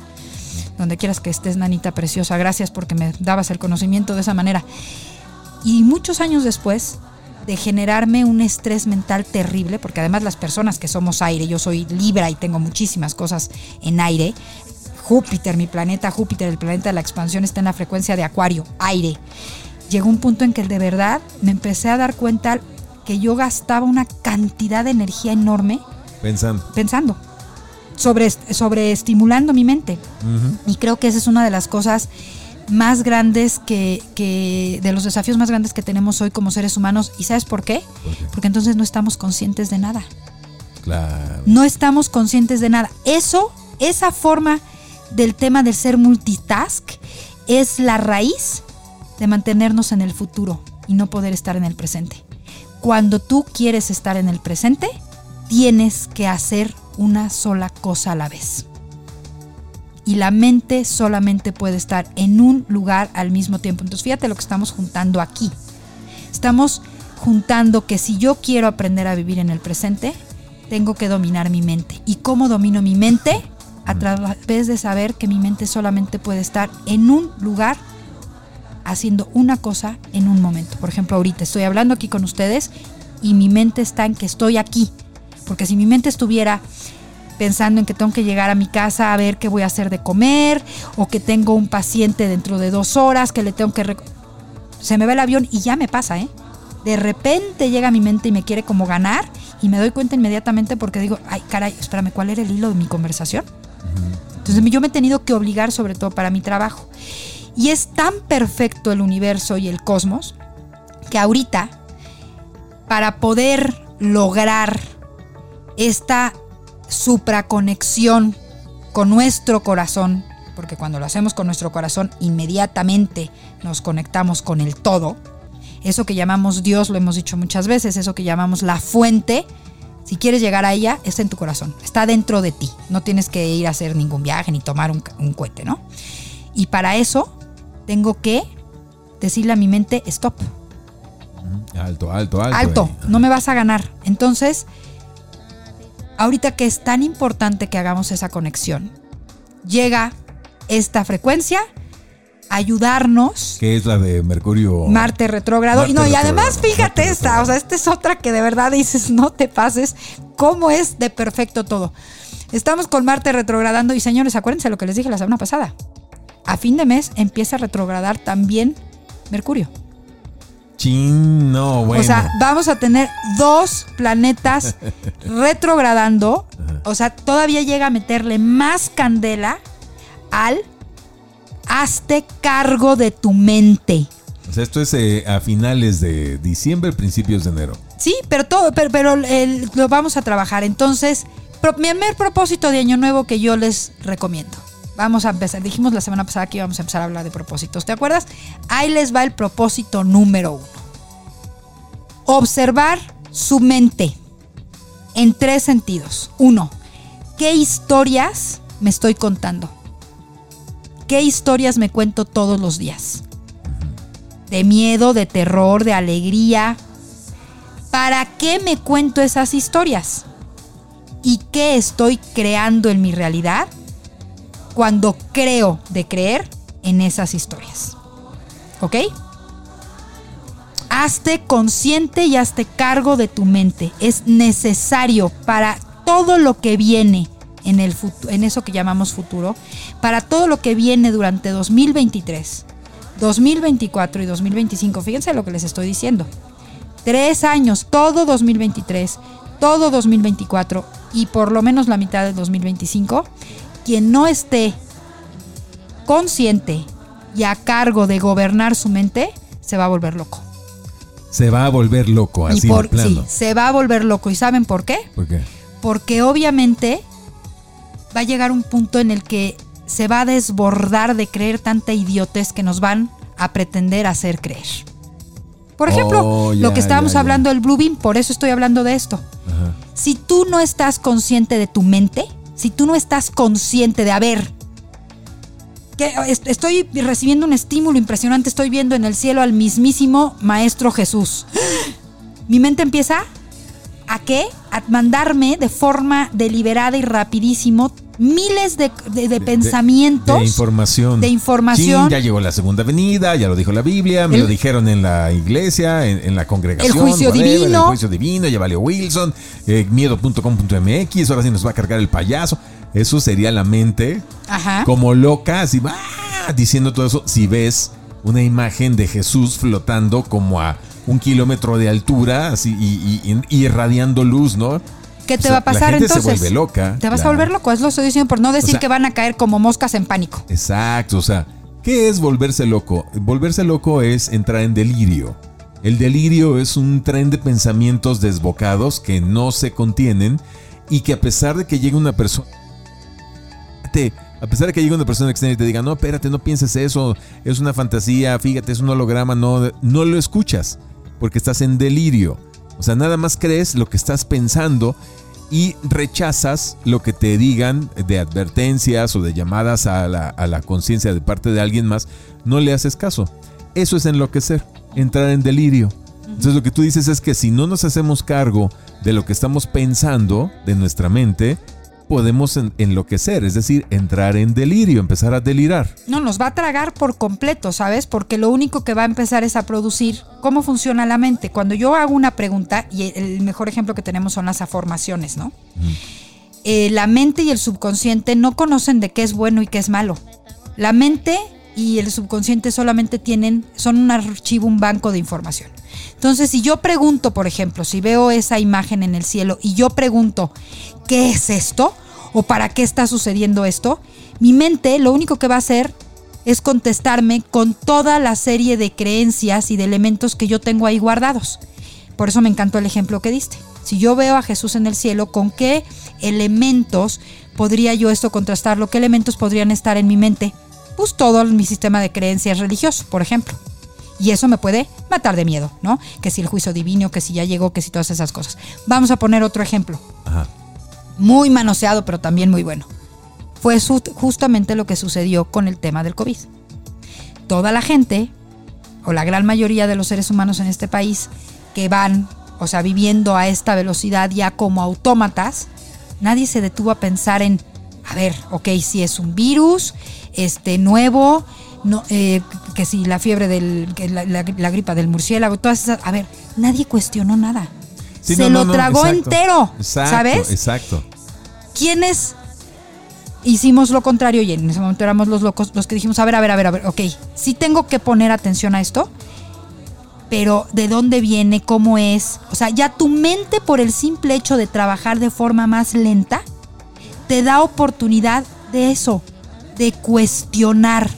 Donde quieras que estés, nanita preciosa, gracias porque me dabas el conocimiento de esa manera. Y muchos años después de generarme un estrés mental terrible, porque además las personas que somos aire, yo soy Libra y tengo muchísimas cosas en aire. Júpiter, mi planeta Júpiter, el planeta de la expansión, está en la frecuencia de Acuario, aire. Llegó un punto en que de verdad me empecé a dar cuenta que yo gastaba una cantidad de energía enorme Pensando. pensando, sobre, sobre estimulando mi mente. Y creo que esa es una de las cosas más grandes que, que, de los desafíos más grandes que tenemos hoy como seres humanos. ¿Y sabes por qué? ¿Por qué? Porque entonces no estamos conscientes de nada. Claro. No estamos conscientes de nada. Eso, esa forma del tema del ser multitask es la raíz de mantenernos en el futuro y no poder estar en el presente. Cuando tú quieres estar en el presente, tienes que hacer una sola cosa a la vez. Y la mente solamente puede estar en un lugar al mismo tiempo. Entonces fíjate lo que estamos juntando aquí. Estamos juntando que si yo quiero aprender a vivir en el presente, tengo que dominar mi mente. ¿Y cómo domino mi mente? A través de saber que mi mente solamente puede estar en un lugar haciendo una cosa en un momento. Por ejemplo, ahorita estoy hablando aquí con ustedes y mi mente está en que estoy aquí. Porque si mi mente estuviera pensando en que tengo que llegar a mi casa a ver qué voy a hacer de comer o que tengo un paciente dentro de dos horas que le tengo que... Se me va el avión y ya me pasa, ¿eh? De repente llega a mi mente y me quiere como ganar y me doy cuenta inmediatamente porque digo, ay, caray, espérame, ¿cuál era el hilo de mi conversación? Entonces yo me he tenido que obligar sobre todo para mi trabajo. Y es tan perfecto el universo y el cosmos que ahorita, para poder lograr esta supraconexión con nuestro corazón, porque cuando lo hacemos con nuestro corazón inmediatamente nos conectamos con el todo, eso que llamamos Dios, lo hemos dicho muchas veces, eso que llamamos la fuente, si quieres llegar a ella, está en tu corazón, está dentro de ti, no tienes que ir a hacer ningún viaje ni tomar un, un cohete, ¿no? Y para eso tengo que decirle a mi mente, stop. Alto, alto, alto. Alto, eh. no me vas a ganar. Entonces, ahorita que es tan importante que hagamos esa conexión, llega esta frecuencia ayudarnos. Que es la de Mercurio. Marte retrógrado. No, y además, fíjate Marte esta, o sea, esta es otra que de verdad dices, no te pases, cómo es de perfecto todo. Estamos con Marte retrogradando y señores, acuérdense lo que les dije la semana pasada. A fin de mes empieza a retrogradar también Mercurio. Chin, no, bueno. O sea, vamos a tener dos planetas retrogradando. O sea, todavía llega a meterle más candela al hazte cargo de tu mente. O sea, esto es eh, a finales de diciembre, principios de enero. Sí, pero todo, pero, pero el- lo vamos a trabajar. Entonces, pro- mi primer propósito de año nuevo que yo les recomiendo. Vamos a empezar. Dijimos la semana pasada que íbamos a empezar a hablar de propósitos. ¿Te acuerdas? Ahí les va el propósito número uno. Observar su mente en tres sentidos. Uno, ¿qué historias me estoy contando? ¿Qué historias me cuento todos los días? De miedo, de terror, de alegría, ¿Para qué me cuento esas historias? ¿Y qué estoy creando en mi realidad cuando creo de creer en esas historias? ¿Ok? Hazte consciente y hazte cargo de tu mente. Es necesario para todo lo que viene en, el en eso que llamamos futuro, para todo lo que viene durante 2023, 2024 y 2025. Fíjense lo que les estoy diciendo tres años, todo 2023, todo 2024 y por lo menos la mitad del 2025, quien no esté consciente y a cargo de gobernar su mente, se va a volver loco. Se va a volver loco, así por, de plano. sí, se va a volver loco. ¿Y saben por qué? ¿Por qué? Porque obviamente va a llegar un punto en el que se va a desbordar de creer tanta idiotez que nos van a pretender hacer creer. Por ejemplo, Oh, lo que estábamos hablando del Blue Beam, por eso estoy hablando de esto. Ajá. Si tú no estás consciente de tu mente, si tú no estás consciente de, a ver, que est- estoy recibiendo un estímulo impresionante, estoy viendo en el cielo al mismísimo Maestro Jesús. Mi mente empieza a qué? A mandarme de forma deliberada y rapidísimo miles de, pensamientos. De, información. De información. ya llegó la segunda venida, ya lo dijo la Biblia, me lo dijeron en la iglesia, en, la congregación. El juicio divino. El juicio divino, ya valió Wilson, eh, miedo.com.mx, ahora sí nos va a cargar el payaso. Eso sería la mente como loca, así va diciendo todo eso. Si ves una imagen de Jesús flotando como a un kilómetro de altura así, y, irradiando luz, ¿no? ¿Qué te va a pasar la gente entonces? Se vuelve loca. Te vas a volver loco, es lo estoy diciendo por no decir que van a caer como moscas en pánico. Exacto, o sea, ¿qué es volverse loco? Volverse loco es entrar en delirio. El delirio es un tren de pensamientos desbocados que no se contienen y que a pesar de que llegue una persona a pesar de que llegue una persona externa y te diga, no, espérate, no pienses eso, es una fantasía, fíjate, es un holograma, no, no lo escuchas, porque estás en delirio. O sea, nada más crees lo que estás pensando y rechazas lo que te digan de advertencias o de llamadas a la, a la conciencia de parte de alguien más, no le haces caso. Eso es enloquecer, entrar en delirio. Entonces lo que tú dices es que si no nos hacemos cargo de lo que estamos pensando, de nuestra mente, podemos enloquecer, es decir, entrar en delirio, empezar a delirar. No, nos va a tragar por completo, ¿sabes? Porque lo único que va a empezar es a producir cómo funciona la mente. Cuando yo hago una pregunta, y el mejor ejemplo que tenemos son las afirmaciones, ¿no? Eh, la mente y el subconsciente no conocen de qué es bueno y qué es malo. La mente y el subconsciente solamente tienen, son un archivo, un banco de información. Entonces, si yo pregunto, por ejemplo, si veo esa imagen en el cielo y yo pregunto, ¿qué es esto? ¿O para qué está sucediendo esto? Mi mente lo único que va a hacer es contestarme con toda la serie de creencias y de elementos que yo tengo ahí guardados. Por eso me encantó el ejemplo que diste. Si yo veo a Jesús en el cielo, ¿con qué elementos podría yo esto contrastarlo? ¿Qué elementos podrían estar en mi mente? Pues todo mi sistema de creencias religioso, por ejemplo. Y eso me puede matar de miedo, ¿no? Que si el juicio divino, que si ya llegó, que si todas esas cosas. Vamos a poner otro ejemplo. Muy manoseado, pero también muy bueno. Fue justamente lo que sucedió con el tema del COVID. Toda la gente, o la gran mayoría de los seres humanos en este país, que van, o sea, viviendo a esta velocidad ya como autómatas, nadie se detuvo a pensar en, a ver, ok, si es un virus, este nuevo, no, eh, que si la fiebre del, la, gripa del murciélago, todas esas, a ver, nadie cuestionó nada. Se lo tragó entero, ¿sabes? Exacto. ¿Quiénes hicimos lo contrario y en ese momento éramos los locos, los que dijimos, a ver, a ver, a ver, a ver, ok, sí tengo que poner atención a esto, pero ¿de dónde viene? ¿Cómo es? O sea, ya tu mente por el simple hecho de trabajar de forma más lenta, te da oportunidad de eso, de cuestionar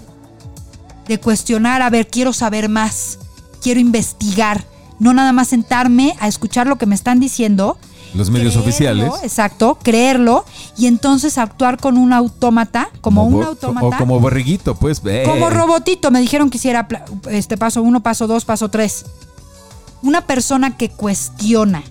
de cuestionar, a ver, quiero saber más, quiero investigar, no nada más sentarme a escuchar lo que me están diciendo. Los medios oficiales. Exacto, creerlo y entonces actuar con un autómata, como, un autómata. O como borriguito, pues. Como robotito, me dijeron que hiciera este paso uno, paso dos, paso tres. Una persona que cuestiona,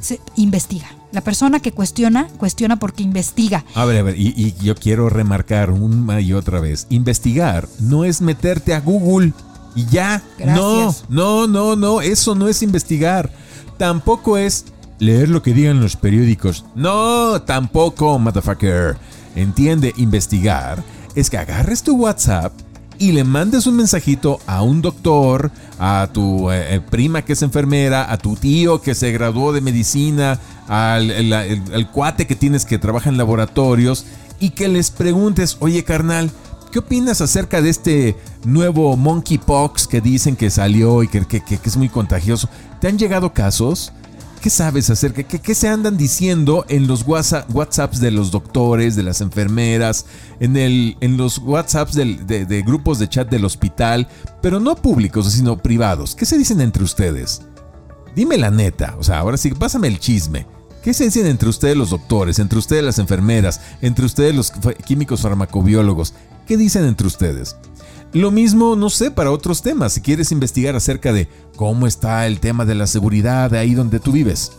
se investiga. La persona que cuestiona, cuestiona porque investiga. A ver, a ver, y, yo quiero remarcar una y otra vez. Investigar no es meterte a Google y ya. No, no, no, no, eso no es investigar. Tampoco es leer lo que digan los periódicos. No, tampoco, motherfucker. Entiende, investigar es que agarres tu WhatsApp y le mandes un mensajito a un doctor, a tu eh, eh, prima que es enfermera, a tu tío que se graduó de medicina, al, cuate que tienes que trabaja en laboratorios y que les preguntes, oye carnal, ¿qué opinas acerca de este nuevo monkeypox que dicen que salió y que, que, que es muy contagioso? ¿Te han llegado casos? ¿Qué sabes acerca? ¿Qué, ¿Qué, se andan diciendo en los WhatsApps de los doctores, de las enfermeras, en, el, en los WhatsApps de, grupos de chat del hospital, pero no públicos, sino privados? ¿Qué se dicen entre ustedes? Dime la neta, o sea, ahora sí, pásame el chisme. ¿Qué se dicen entre ustedes los doctores, entre ustedes las enfermeras, entre ustedes los químicos farmacobiólogos? ¿Qué dicen entre ustedes? Lo mismo, no sé, para otros temas, si quieres investigar acerca de cómo está el tema de la seguridad ahí donde tú vives.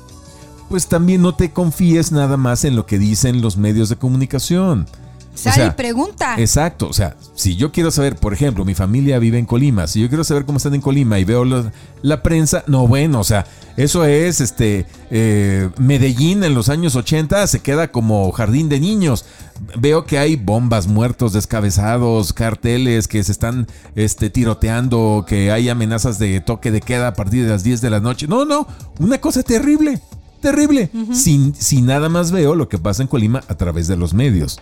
Pues también no te confíes nada más en lo que dicen los medios de comunicación. Sale y pregunta. Exacto, o sea, si yo quiero saber, por ejemplo, mi familia vive en Colima, si yo quiero saber cómo están en Colima y veo la, la prensa, no, bueno, o sea, eso es este eh, Medellín en los años 80 se queda como jardín de niños. Veo que hay bombas, muertos, descabezados, carteles que se están este, tiroteando, que hay amenazas de toque de queda a partir de las 10 de la noche. No, no, una cosa terrible, terrible. sin, sin nada más veo lo que pasa en Colima a través de los medios.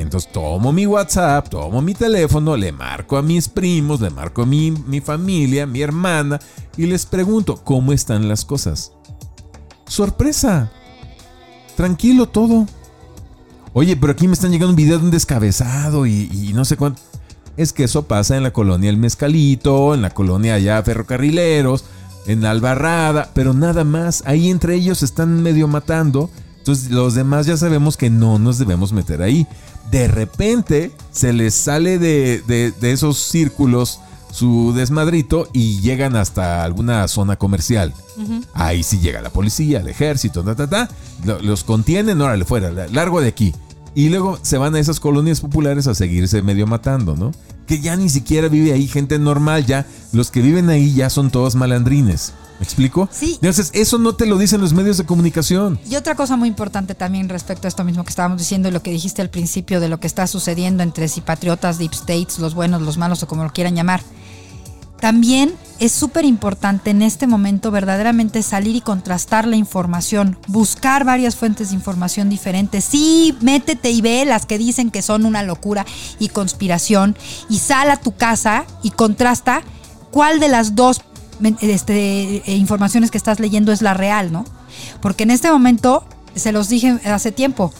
Entonces tomo mi WhatsApp, tomo mi teléfono, le marco a mis primos, le marco a mi, mi familia, mi hermana y les pregunto cómo están las cosas. Sorpresa. Tranquilo todo. Oye, pero aquí me están llegando un video de un descabezado y, no sé cuánto. Es que eso pasa en la colonia El Mezcalito, en la colonia allá Ferrocarrileros, en Albarrada, pero nada más. Ahí entre ellos están medio matando. Entonces los demás ya sabemos que no nos debemos meter ahí de repente se les sale de, esos círculos su desmadrito y llegan hasta alguna zona comercial. Ahí sí llega la policía, el ejército, ta, ta, ta, los contienen, órale, fuera, largo de aquí. Y luego se van a esas colonias populares a seguirse medio matando, ¿no? Que ya ni siquiera vive ahí gente normal, ya los que viven ahí ya son todos malandrines. ¿Me explico? Sí. Entonces, eso no te lo dicen los medios de comunicación. Y otra cosa muy importante también respecto a esto mismo que estábamos diciendo y lo que dijiste al principio de lo que está sucediendo entre si patriotas, deep states, los buenos, los malos o como lo quieran llamar. También es súper importante en este momento verdaderamente salir y contrastar la información, buscar varias fuentes de información diferentes. Sí, métete y ve las que dicen que son una locura y conspiración y sal a tu casa y contrasta cuál de las dos este, eh, informaciones que estás leyendo es la real, ¿no? Porque en este momento, se los dije hace tiempo,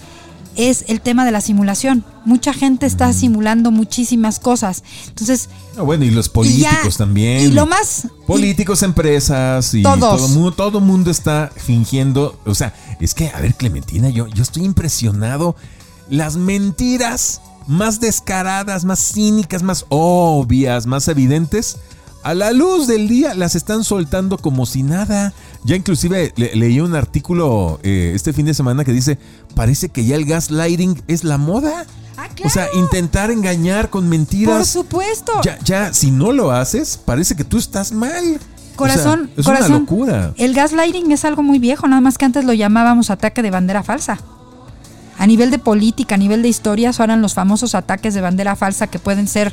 es el tema de la simulación. Mucha gente está simulando muchísimas cosas. Entonces. Ah, bueno, y los políticos también. Y lo más. Políticos, empresas y todo mundo, todo mundo está fingiendo. O sea, es que, a ver, Clementina, yo, yo estoy impresionado. Las mentiras más descaradas, más cínicas, más obvias, más evidentes a la luz del día las están soltando como si nada. Ya inclusive leí un artículo eh, este fin de semana que dice, parece que ya el gaslighting es la moda. Ah, o sea, intentar engañar con mentiras. Por supuesto. Ya, ya, si no lo haces, parece que tú estás mal. Corazón, es una locura. El gaslighting es algo muy viejo, nada más que antes lo llamábamos ataque de bandera falsa a nivel de política, a nivel de historias, eran los famosos ataques de bandera falsa que pueden ser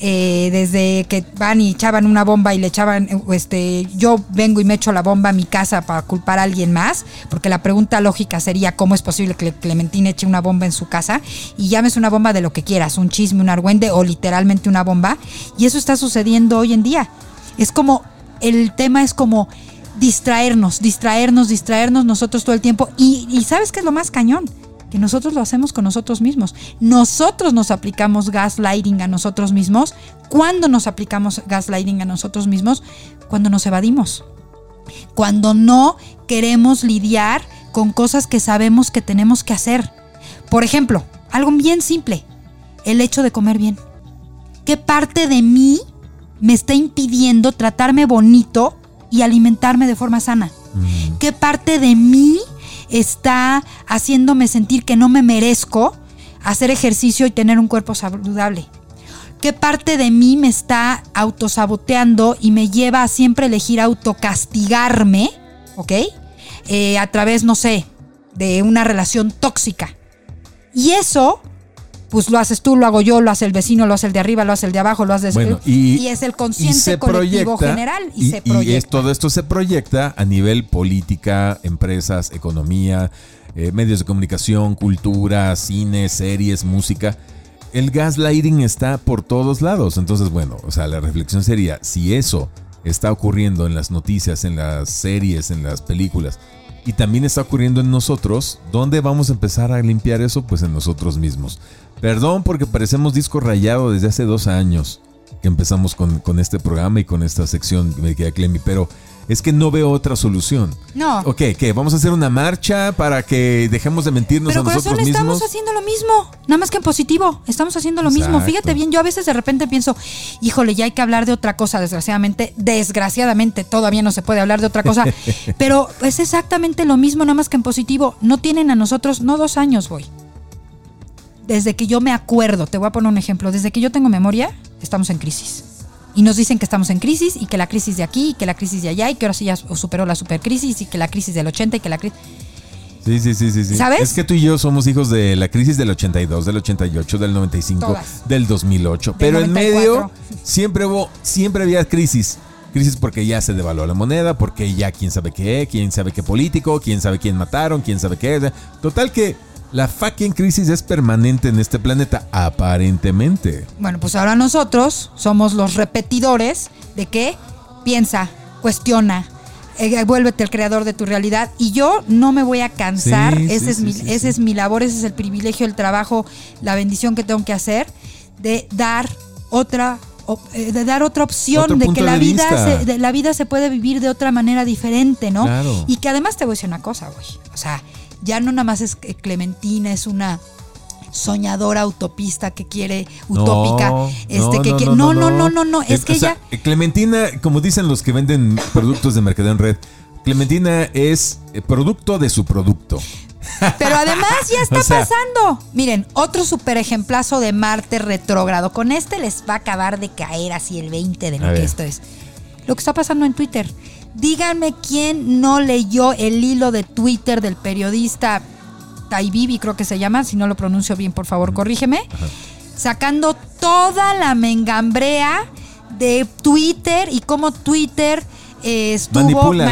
eh, desde que van y echaban una bomba y le echaban, este, yo vengo y me echo la bomba a mi casa para culpar a alguien más, porque la pregunta lógica sería cómo es posible que Clementina eche una bomba en su casa y llames una bomba de lo que quieras, un chisme, un argüende o literalmente una bomba, y eso está sucediendo hoy en día. Es como, el tema es como distraernos, distraernos, distraernos nosotros todo el tiempo, y, y ¿sabes qué es lo más cañón? Que nosotros lo hacemos con nosotros mismos. Nosotros nos aplicamos gaslighting a nosotros mismos. ¿Cuándo nos aplicamos gaslighting a nosotros mismos? Cuando nos evadimos. Cuando no queremos lidiar con cosas que sabemos que tenemos que hacer. Por ejemplo, algo bien simple, el hecho de comer bien. ¿Qué parte de mí me está impidiendo tratarme bonito y alimentarme de forma sana? Mm. ¿Qué parte de mí está haciéndome sentir que no me merezco hacer ejercicio y tener un cuerpo saludable? ¿Qué parte de mí me está autosaboteando y me lleva a siempre elegir autocastigarme? ¿Ok? Eh, a través, no sé, de una relación tóxica. Y eso pues lo haces tú, lo hago yo, lo hace el vecino, lo hace el de arriba, lo hace el de abajo, lo hace bueno, y, es el consciente colectivo general y, se proyecta. Y todo esto se proyecta a nivel política, empresas, economía, eh, medios de comunicación, cultura, cine, series, música. El gaslighting está por todos lados. Entonces, bueno, o sea, la reflexión sería, si eso está ocurriendo en las noticias, en las series, en las películas, y también está ocurriendo en nosotros, ¿dónde vamos a empezar a limpiar eso? Pues en nosotros mismos. Perdón porque parecemos disco rayado desde hace dos años que empezamos con, este programa y con esta sección, me queda Clemi, pero es que no veo otra solución. No. Ok, ¿qué? ¿Vamos a hacer una marcha para que dejemos de mentirnos a nosotros mismos? estamos haciendo lo mismo, nada más que en positivo, estamos haciendo lo mismo. Fíjate bien, yo a veces de repente pienso, híjole, ya hay que hablar de otra cosa, desgraciadamente, desgraciadamente todavía no se puede hablar de otra cosa, pero es exactamente lo mismo, nada más que en positivo. No tienen a nosotros, no dos años, voy desde que yo me acuerdo, te voy a poner un ejemplo, desde que yo tengo memoria, estamos en crisis. Y nos dicen que estamos en crisis y que la crisis de aquí y que la crisis de allá y que ahora sí ya superó la supercrisis y que la crisis del 80 y que la crisis... Sí, sí, sí, sí, sí. ¿Sabes? Es que tú y yo somos hijos de la crisis del 82, del 88, del 95, Todas. del 2008. Del Pero en 94. medio siempre hubo, siempre había crisis. Crisis porque ya se devaluó la moneda, porque ya quién sabe qué, quién sabe qué político, quién sabe quién mataron, quién sabe qué. Total que la fucking crisis es permanente en este planeta, aparentemente. Bueno, pues ahora nosotros somos los repetidores de que piensa, cuestiona, eh, vuélvete el creador de tu realidad. Y yo no me voy a cansar. Sí, ese sí, es, mi, sí, ese es mi labor, ese es el privilegio, el trabajo, la bendición que tengo que hacer de dar otra eh, de dar otra opción Otro de que la de vida se, de la vida se puede vivir de otra manera diferente, ¿no? Claro. Y que además te voy a decir una cosa, güey. O sea, ya no nada más es que Clementina, es una soñadora utopista que quiere utópica, este que quiere- no, no, no, no, no, es, que sea, ella Clementina, como dicen los que venden productos de mercadeo en red, Clementina es eh, producto de su producto. Pero además ya está O sea- pasando. Miren, otro super ejemplazo de Marte retrógrado. Con este les va a acabar de caer así el 20 de lo que ver. esto es. Lo que está pasando en Twitter. Díganme quién no leyó el hilo de Twitter del periodista Taibibi, creo que se llama. Si no lo pronuncio bien, por favor, corrígeme. Sacando toda la mengambrea de Twitter y cómo Twitter eh, estuvo la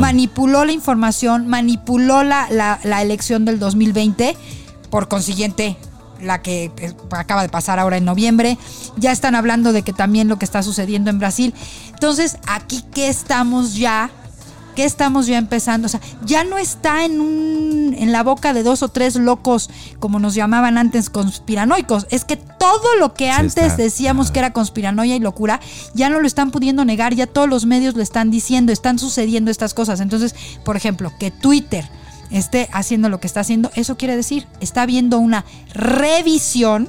manipuló la información, manipuló la, la- la elección del 2020, por consiguiente, la que eh, acaba de pasar ahora en noviembre. Ya están hablando de que también lo que está sucediendo en Brasil. Entonces, aquí, ¿qué estamos ya? ¿Qué estamos ya empezando? O sea, ya no está en, un, en la boca de dos o tres locos, como nos llamaban antes, conspiranoicos. Es que todo lo que Sí antes está. decíamos que era conspiranoia y locura, ya no lo están pudiendo negar, ya todos los medios lo están diciendo, están sucediendo estas cosas. Entonces, por ejemplo, que Twitter esté haciendo lo que está haciendo, eso quiere decir, está habiendo una revisión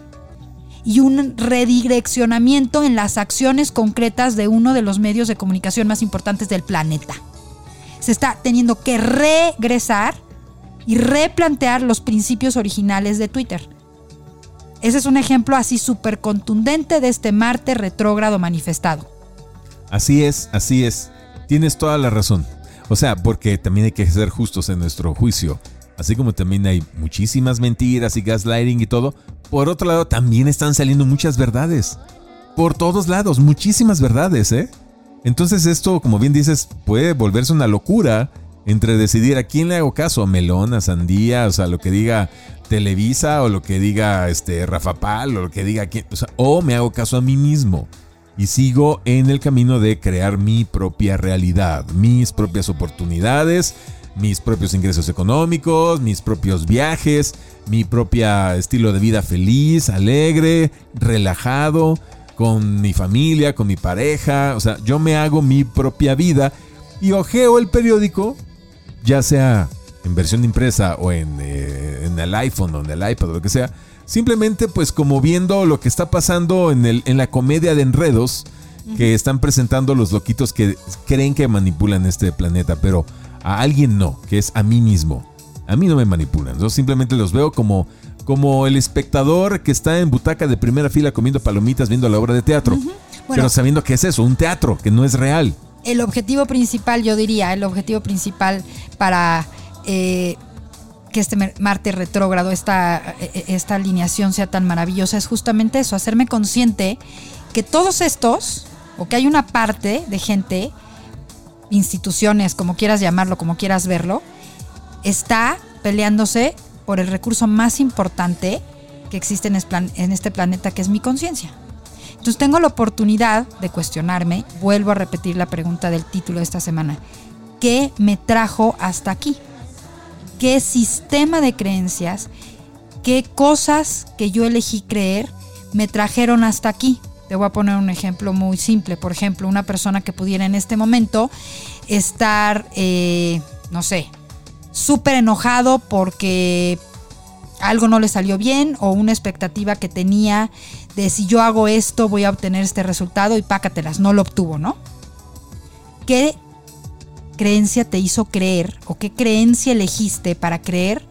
y un redireccionamiento en las acciones concretas de uno de los medios de comunicación más importantes del planeta. Se está teniendo que regresar y replantear los principios originales de Twitter. Ese es un ejemplo así súper contundente de este Marte retrógrado manifestado. Así es, así es. Tienes toda la razón. O sea, porque también hay que ser justos en nuestro juicio. Así como también hay muchísimas mentiras y gaslighting y todo, por otro lado también están saliendo muchas verdades. Por todos lados, muchísimas verdades, ¿eh? Entonces esto, como bien dices, puede volverse una locura entre decidir a quién le hago caso, a Melón, a Sandía, o sea, lo que diga Televisa o lo que diga este Rafa Pal o lo que diga quién, o sea, o me hago caso a mí mismo y sigo en el camino de crear mi propia realidad, mis propias oportunidades, mis propios ingresos económicos, mis propios viajes, mi propia estilo de vida feliz, alegre, relajado, con mi familia, con mi pareja, o sea, yo me hago mi propia vida y ojeo el periódico, ya sea en versión impresa o en, eh, en el iPhone o en el iPad o lo que sea, simplemente pues como viendo lo que está pasando en, el, en la comedia de enredos que están presentando los loquitos que creen que manipulan este planeta, pero a alguien no, que es a mí mismo. A mí no me manipulan, yo simplemente los veo como, como el espectador que está en butaca de primera fila comiendo palomitas viendo la obra de teatro, Bueno. pero sabiendo que es eso, un teatro, que no es real. El objetivo principal, yo diría, el objetivo principal para eh, que este Marte retrógrado, esta, eh, esta alineación sea tan maravillosa, es justamente eso, hacerme consciente que todos estos, o que hay una parte de gente, instituciones, como quieras llamarlo, como quieras verlo, está peleándose por el recurso más importante que existe en este planeta, que es mi conciencia. Entonces tengo la oportunidad de cuestionarme, vuelvo a repetir la pregunta del título de esta semana, ¿qué me trajo hasta aquí? ¿Qué sistema de creencias, qué cosas que yo elegí creer me trajeron hasta aquí? Te voy a poner un ejemplo muy simple. Por ejemplo, una persona que pudiera en este momento estar, eh, no sé, súper enojado porque algo no le salió bien o una expectativa que tenía de si yo hago esto voy a obtener este resultado y pácatelas, no lo obtuvo, ¿no? ¿Qué creencia te hizo creer o qué creencia elegiste para creer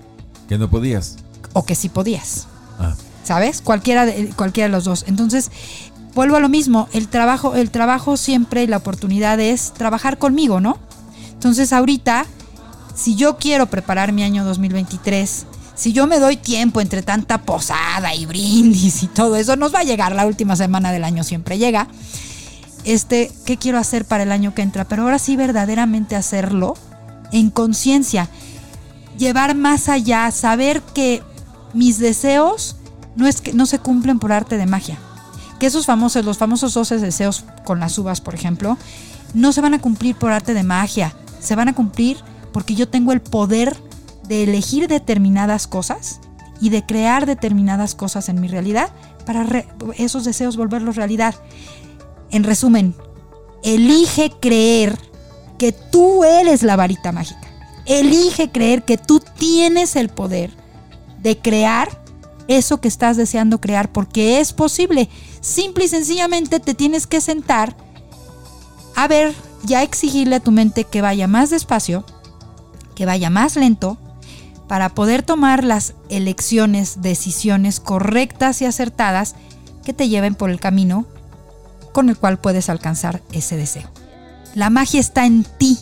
Que no podías. o que sí podías? Ah, ¿sabes? Cualquiera de, cualquiera de los dos. Entonces, vuelvo a lo mismo, el trabajo, el trabajo siempre y la oportunidad es trabajar conmigo, ¿no? Entonces, ahorita, si yo quiero preparar mi año 2023, si yo me doy tiempo entre tanta posada y brindis y todo eso, nos va a llegar la última semana del año, siempre llega. Este, ¿qué quiero hacer para el año que entra? Pero ahora sí verdaderamente hacerlo en conciencia, llevar más allá, saber que mis deseos no es que no se cumplen por arte de magia. Que esos famosos, los famosos 12 deseos con las uvas, por ejemplo, no se van a cumplir por arte de magia, se van a cumplir porque yo tengo el poder de elegir determinadas cosas y de crear determinadas cosas en mi realidad para esos deseos volverlos realidad. En resumen, elige creer que tú eres la varita mágica. Elige creer que tú tienes el poder de crear eso que estás deseando crear porque es posible. Simple y sencillamente te tienes que sentar a ver, ya exigirle a tu mente que vaya más despacio, que vaya más lento, para poder tomar las elecciones, decisiones correctas y acertadas que te lleven por el camino con el cual puedes alcanzar ese deseo. La magia está en ti,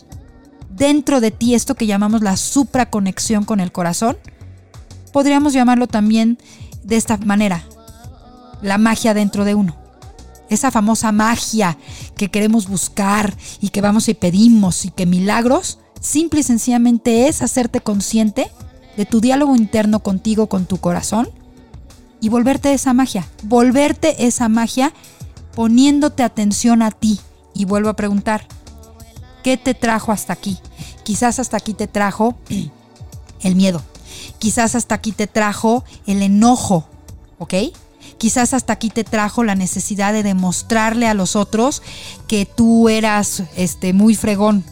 dentro de ti, esto que llamamos la supraconexión con el corazón. Podríamos llamarlo también de esta manera, la magia dentro de uno. Esa famosa magia que queremos buscar y que vamos y pedimos y que milagros, simple y sencillamente es hacerte consciente de tu diálogo interno contigo, con tu corazón, y volverte esa magia, volverte esa magia poniéndote atención a ti. Y vuelvo a preguntar, ¿qué te trajo hasta aquí? Quizás hasta aquí te trajo el miedo, quizás hasta aquí te trajo el enojo, ¿ok? Quizás hasta aquí te trajo la necesidad de demostrarle a los otros que tú eras este, muy fregón.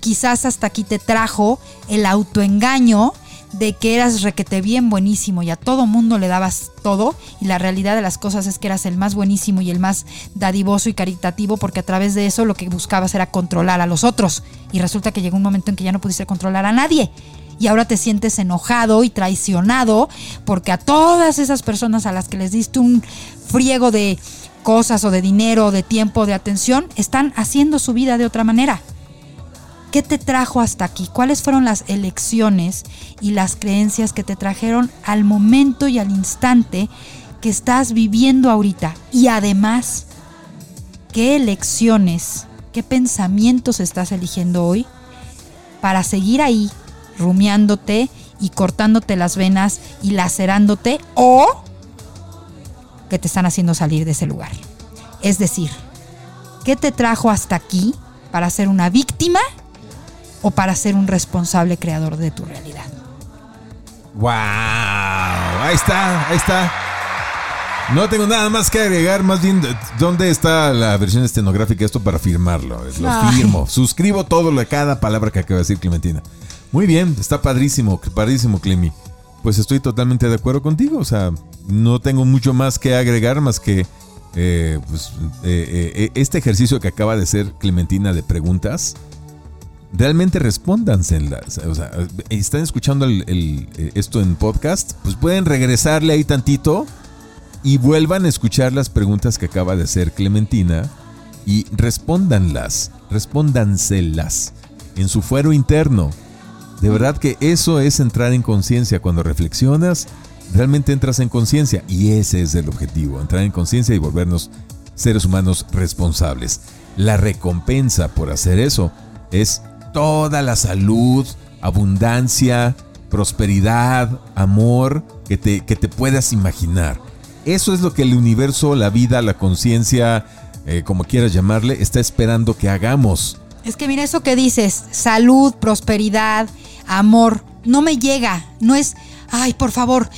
Quizás hasta aquí te trajo el autoengaño de que eras requete bien buenísimo y a todo mundo le dabas todo y la realidad de las cosas es que eras el más buenísimo y el más dadivoso y caritativo porque a través de eso lo que buscabas era controlar a los otros y resulta que llegó un momento en que ya no pudiste controlar a nadie y ahora te sientes enojado y traicionado porque a todas esas personas a las que les diste un friego de cosas o de dinero, de tiempo, de atención, están haciendo su vida de otra manera. ¿Qué te trajo hasta aquí? ¿Cuáles fueron las elecciones y las creencias que te trajeron al momento y al instante que estás viviendo ahorita? Y además, ¿qué elecciones, qué pensamientos estás eligiendo hoy para seguir ahí rumiándote y cortándote las venas y lacerándote o que te están haciendo salir de ese lugar? Es decir, ¿qué te trajo hasta aquí para ser una víctima? o para ser un responsable creador de tu realidad. ¡Wow! Ahí está, ahí está. No tengo nada más que agregar, más bien, ¿dónde está la versión estenográfica esto para firmarlo? Lo firmo. Suscribo todo lo cada palabra que acaba de decir Clementina. Muy bien, está padrísimo, padrísimo, Clemi. Pues estoy totalmente de acuerdo contigo. O sea, no tengo mucho más que agregar más que eh, pues, eh, eh, este ejercicio que acaba de hacer Clementina de preguntas realmente respóndanselas. O sea, están escuchando esto en podcast, pues pueden regresarle ahí tantito y vuelvan a escuchar las preguntas que acaba de hacer Clementina y respóndanlas, respóndanselas en su fuero interno. De verdad que eso es entrar en conciencia. Cuando reflexionas, realmente entras en conciencia y ese es el objetivo, entrar en conciencia y volvernos seres humanos responsables. La recompensa por hacer eso es toda la salud, abundancia, prosperidad, amor que te, que te puedas imaginar. Eso es lo que el universo, la vida, la conciencia, eh, como quieras llamarle, está esperando que hagamos. Es que mira eso que dices, salud, prosperidad, amor, no me llega, no es ay, por favor,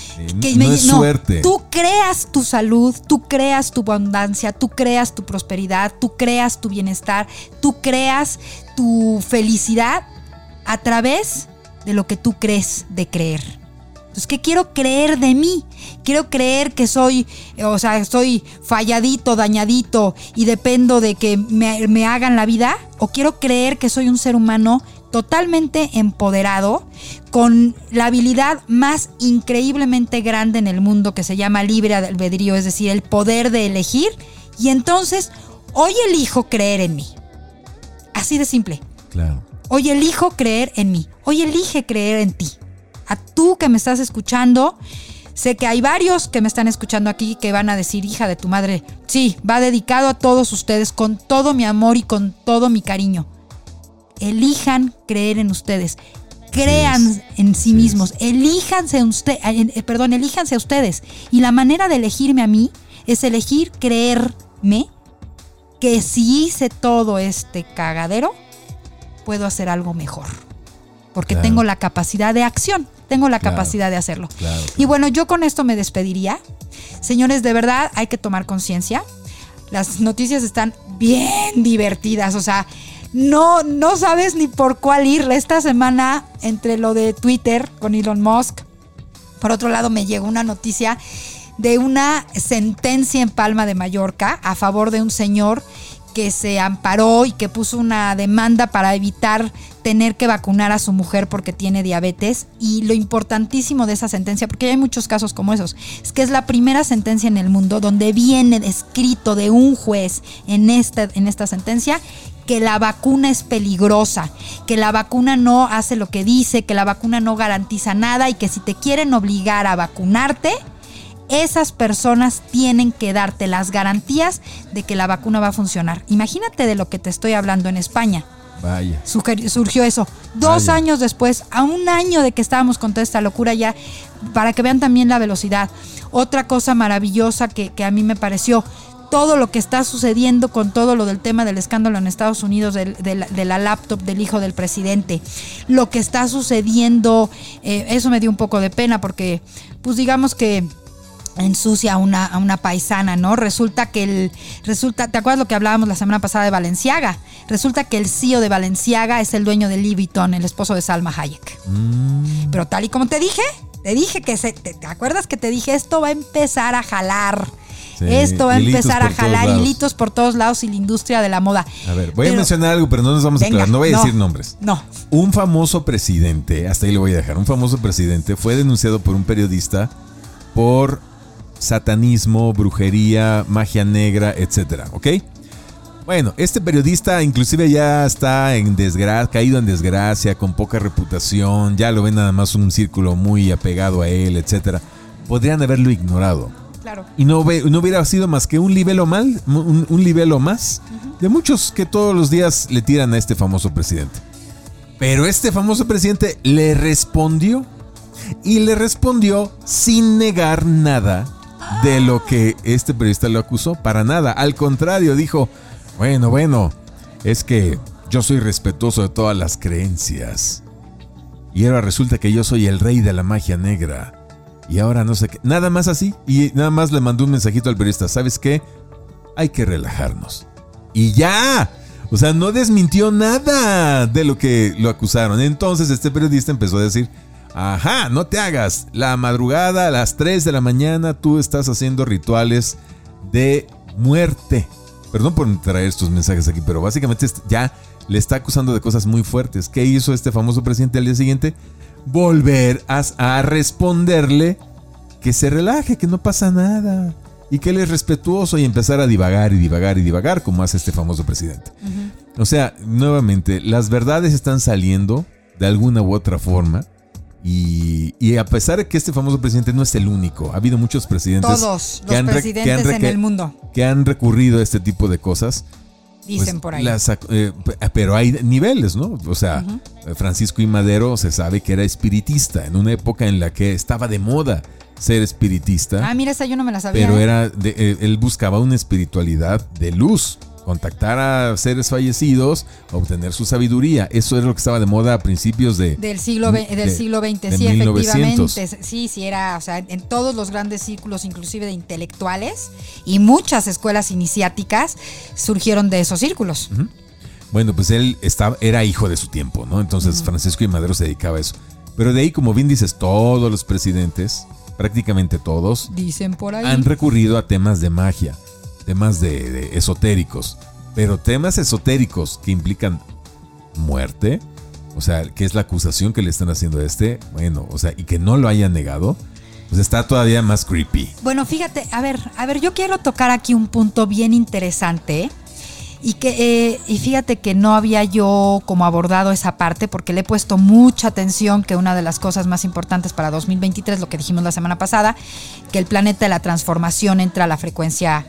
que no me, es suerte. Tú creas tu salud, tú creas tu abundancia, tú creas tu prosperidad, tú creas tu bienestar, tú creas tu felicidad a través de lo que tú crees de creer. Entonces, ¿qué quiero creer de mí? Quiero creer que soy, o sea, soy falladito, dañadito y dependo de que me, me hagan la vida. ¿O quiero creer que soy un ser humano totalmente empoderado, con la habilidad más increíblemente grande en el mundo que se llama libre albedrío, es decir, el poder de elegir. Y entonces, hoy elijo creer en mí. Así de simple. Claro. Hoy elijo creer en mí. Hoy elige creer en ti. A tú que me estás escuchando, sé que hay varios que me están escuchando aquí que van a decir, hija de tu madre, sí, va dedicado a todos ustedes con todo mi amor y con todo mi cariño. Elijan creer en ustedes. Crean en sí, mismos. Elíjanse usted, eh, perdón, elíjanse a ustedes. Y la manera de elegirme a mí es elegir creerme que si hice todo este cagadero, puedo hacer algo mejor. Porque tengo la capacidad de acción, tengo la capacidad de hacerlo. Y bueno, yo con esto me despediría. Señores, de verdad hay que tomar conciencia. Las noticias están bien divertidas, o sea, no, no sabes ni por cuál ir. Esta semana, entre lo de Twitter con Elon Musk, por otro lado me llegó una noticia de una sentencia en Palma de Mallorca a favor de un señor que se amparó y que puso una demanda para evitar tener que vacunar a su mujer porque tiene diabetes. Y lo importantísimo de esa sentencia, porque hay muchos casos como esos, es que es la primera sentencia en el mundo donde viene escrito de un juez en esta, en esta sentencia que la vacuna es peligrosa, que la vacuna no hace lo que dice, que la vacuna no garantiza nada y que si te quieren obligar a vacunarte, esas personas tienen que darte las garantías de que la vacuna va a funcionar. Imagínate de lo que te estoy hablando en España. Vaya. Surgió eso. Dos años después, a un año de que estábamos con toda esta locura ya, para que vean también la velocidad. Otra cosa maravillosa que, a mí me pareció, todo lo que está sucediendo con todo lo del tema del escándalo en Estados Unidos, de la laptop del hijo del presidente, lo que está sucediendo, eh, eso me dio un poco de pena porque, pues digamos que ensucia a una, a una paisana, ¿no? Resulta que el, resulta, ¿te acuerdas lo que hablábamos la semana pasada de Valenciaga? Resulta que el CEO de Valenciaga es el dueño de Louis el esposo de Salma Hayek. Mm. Pero tal y como te dije, te dije que se, te, acuerdas que te dije esto va a empezar a jalar? Esto va a empezar a jalar hilitos por todos lados y la industria de la moda. A ver, voy a mencionar algo, pero no nos vamos a aclarar. No voy a decir nombres. No. Un famoso presidente, hasta ahí lo voy a dejar, un famoso presidente fue denunciado por un periodista por satanismo, brujería, magia negra, etcétera, ¿ok? Bueno, este periodista inclusive ya está en desgracia, caído en desgracia, con poca reputación, ya lo ven nada más un círculo muy apegado a él, etcétera. Podrían haberlo ignorado. Claro. Y no, no hubiera sido más que un nivel mal, un, un más de muchos que todos los días le tiran a este famoso presidente. Pero este famoso presidente le respondió y le respondió sin negar nada de lo que este periodista lo acusó. Para nada. Al contrario, dijo, bueno, bueno, es que yo soy respetuoso de todas las creencias. Y ahora resulta que yo soy el rey de la magia negra. Y ahora no sé qué. Nada más así. Y nada más le mandó un mensajito al periodista. ¿Sabes qué? Hay que relajarnos. Y ya. O sea, no desmintió nada de lo que lo acusaron. Entonces este periodista empezó a decir, Ajá, no te hagas. La madrugada a las 3 de la mañana tú estás haciendo rituales de muerte. Perdón por traer estos mensajes aquí, pero básicamente ya le está acusando de cosas muy fuertes. ¿Qué hizo este famoso presidente al día siguiente? Volver a, responderle que se relaje, que no pasa nada y que él es respetuoso y empezar a divagar y divagar y divagar como hace este famoso presidente. O sea, nuevamente, las verdades están saliendo de alguna u otra forma y, a pesar de que este famoso presidente no es el único, ha habido muchos presidentes. Todos los presidentes en el mundo. Que han recurrido a este tipo de cosas. Dicen pues, por ahí. Eh, pero hay niveles, ¿no? O sea, Francisco y Madero se sabe que era espiritista en una época en la que estaba de moda ser espiritista. Ah, mira, esa yo no me la sabía. Pero ¿eh? era eh, él buscaba una espiritualidad de luz contactar a seres fallecidos, obtener su sabiduría. Eso es lo que estaba de moda a principios de, del siglo del siglo XX, sí, efectivamente. Sí, sí, era, o sea, en todos los grandes círculos, inclusive de intelectuales y muchas escuelas iniciáticas surgieron de esos círculos. Bueno, pues él estaba, era hijo de su tiempo, ¿no? Entonces Francisco y Madero se dedicaba a eso. Pero de ahí, como bien dices, todos los presidentes, prácticamente todos, dicen por ahí, han recurrido a temas de magia temas de, esotéricos, pero temas esotéricos que implican muerte, O sea, que es la acusación que le están haciendo a este, bueno, o sea, y que no lo hayan negado, pues está todavía más creepy. Bueno, fíjate, a ver, a ver, yo quiero tocar aquí un punto bien interesante. Y que eh, y fíjate que no había yo como abordado esa parte porque le he puesto mucha atención que una de las cosas más importantes para 2023, lo que dijimos la semana pasada, que el planeta de la transformación entra a la frecuencia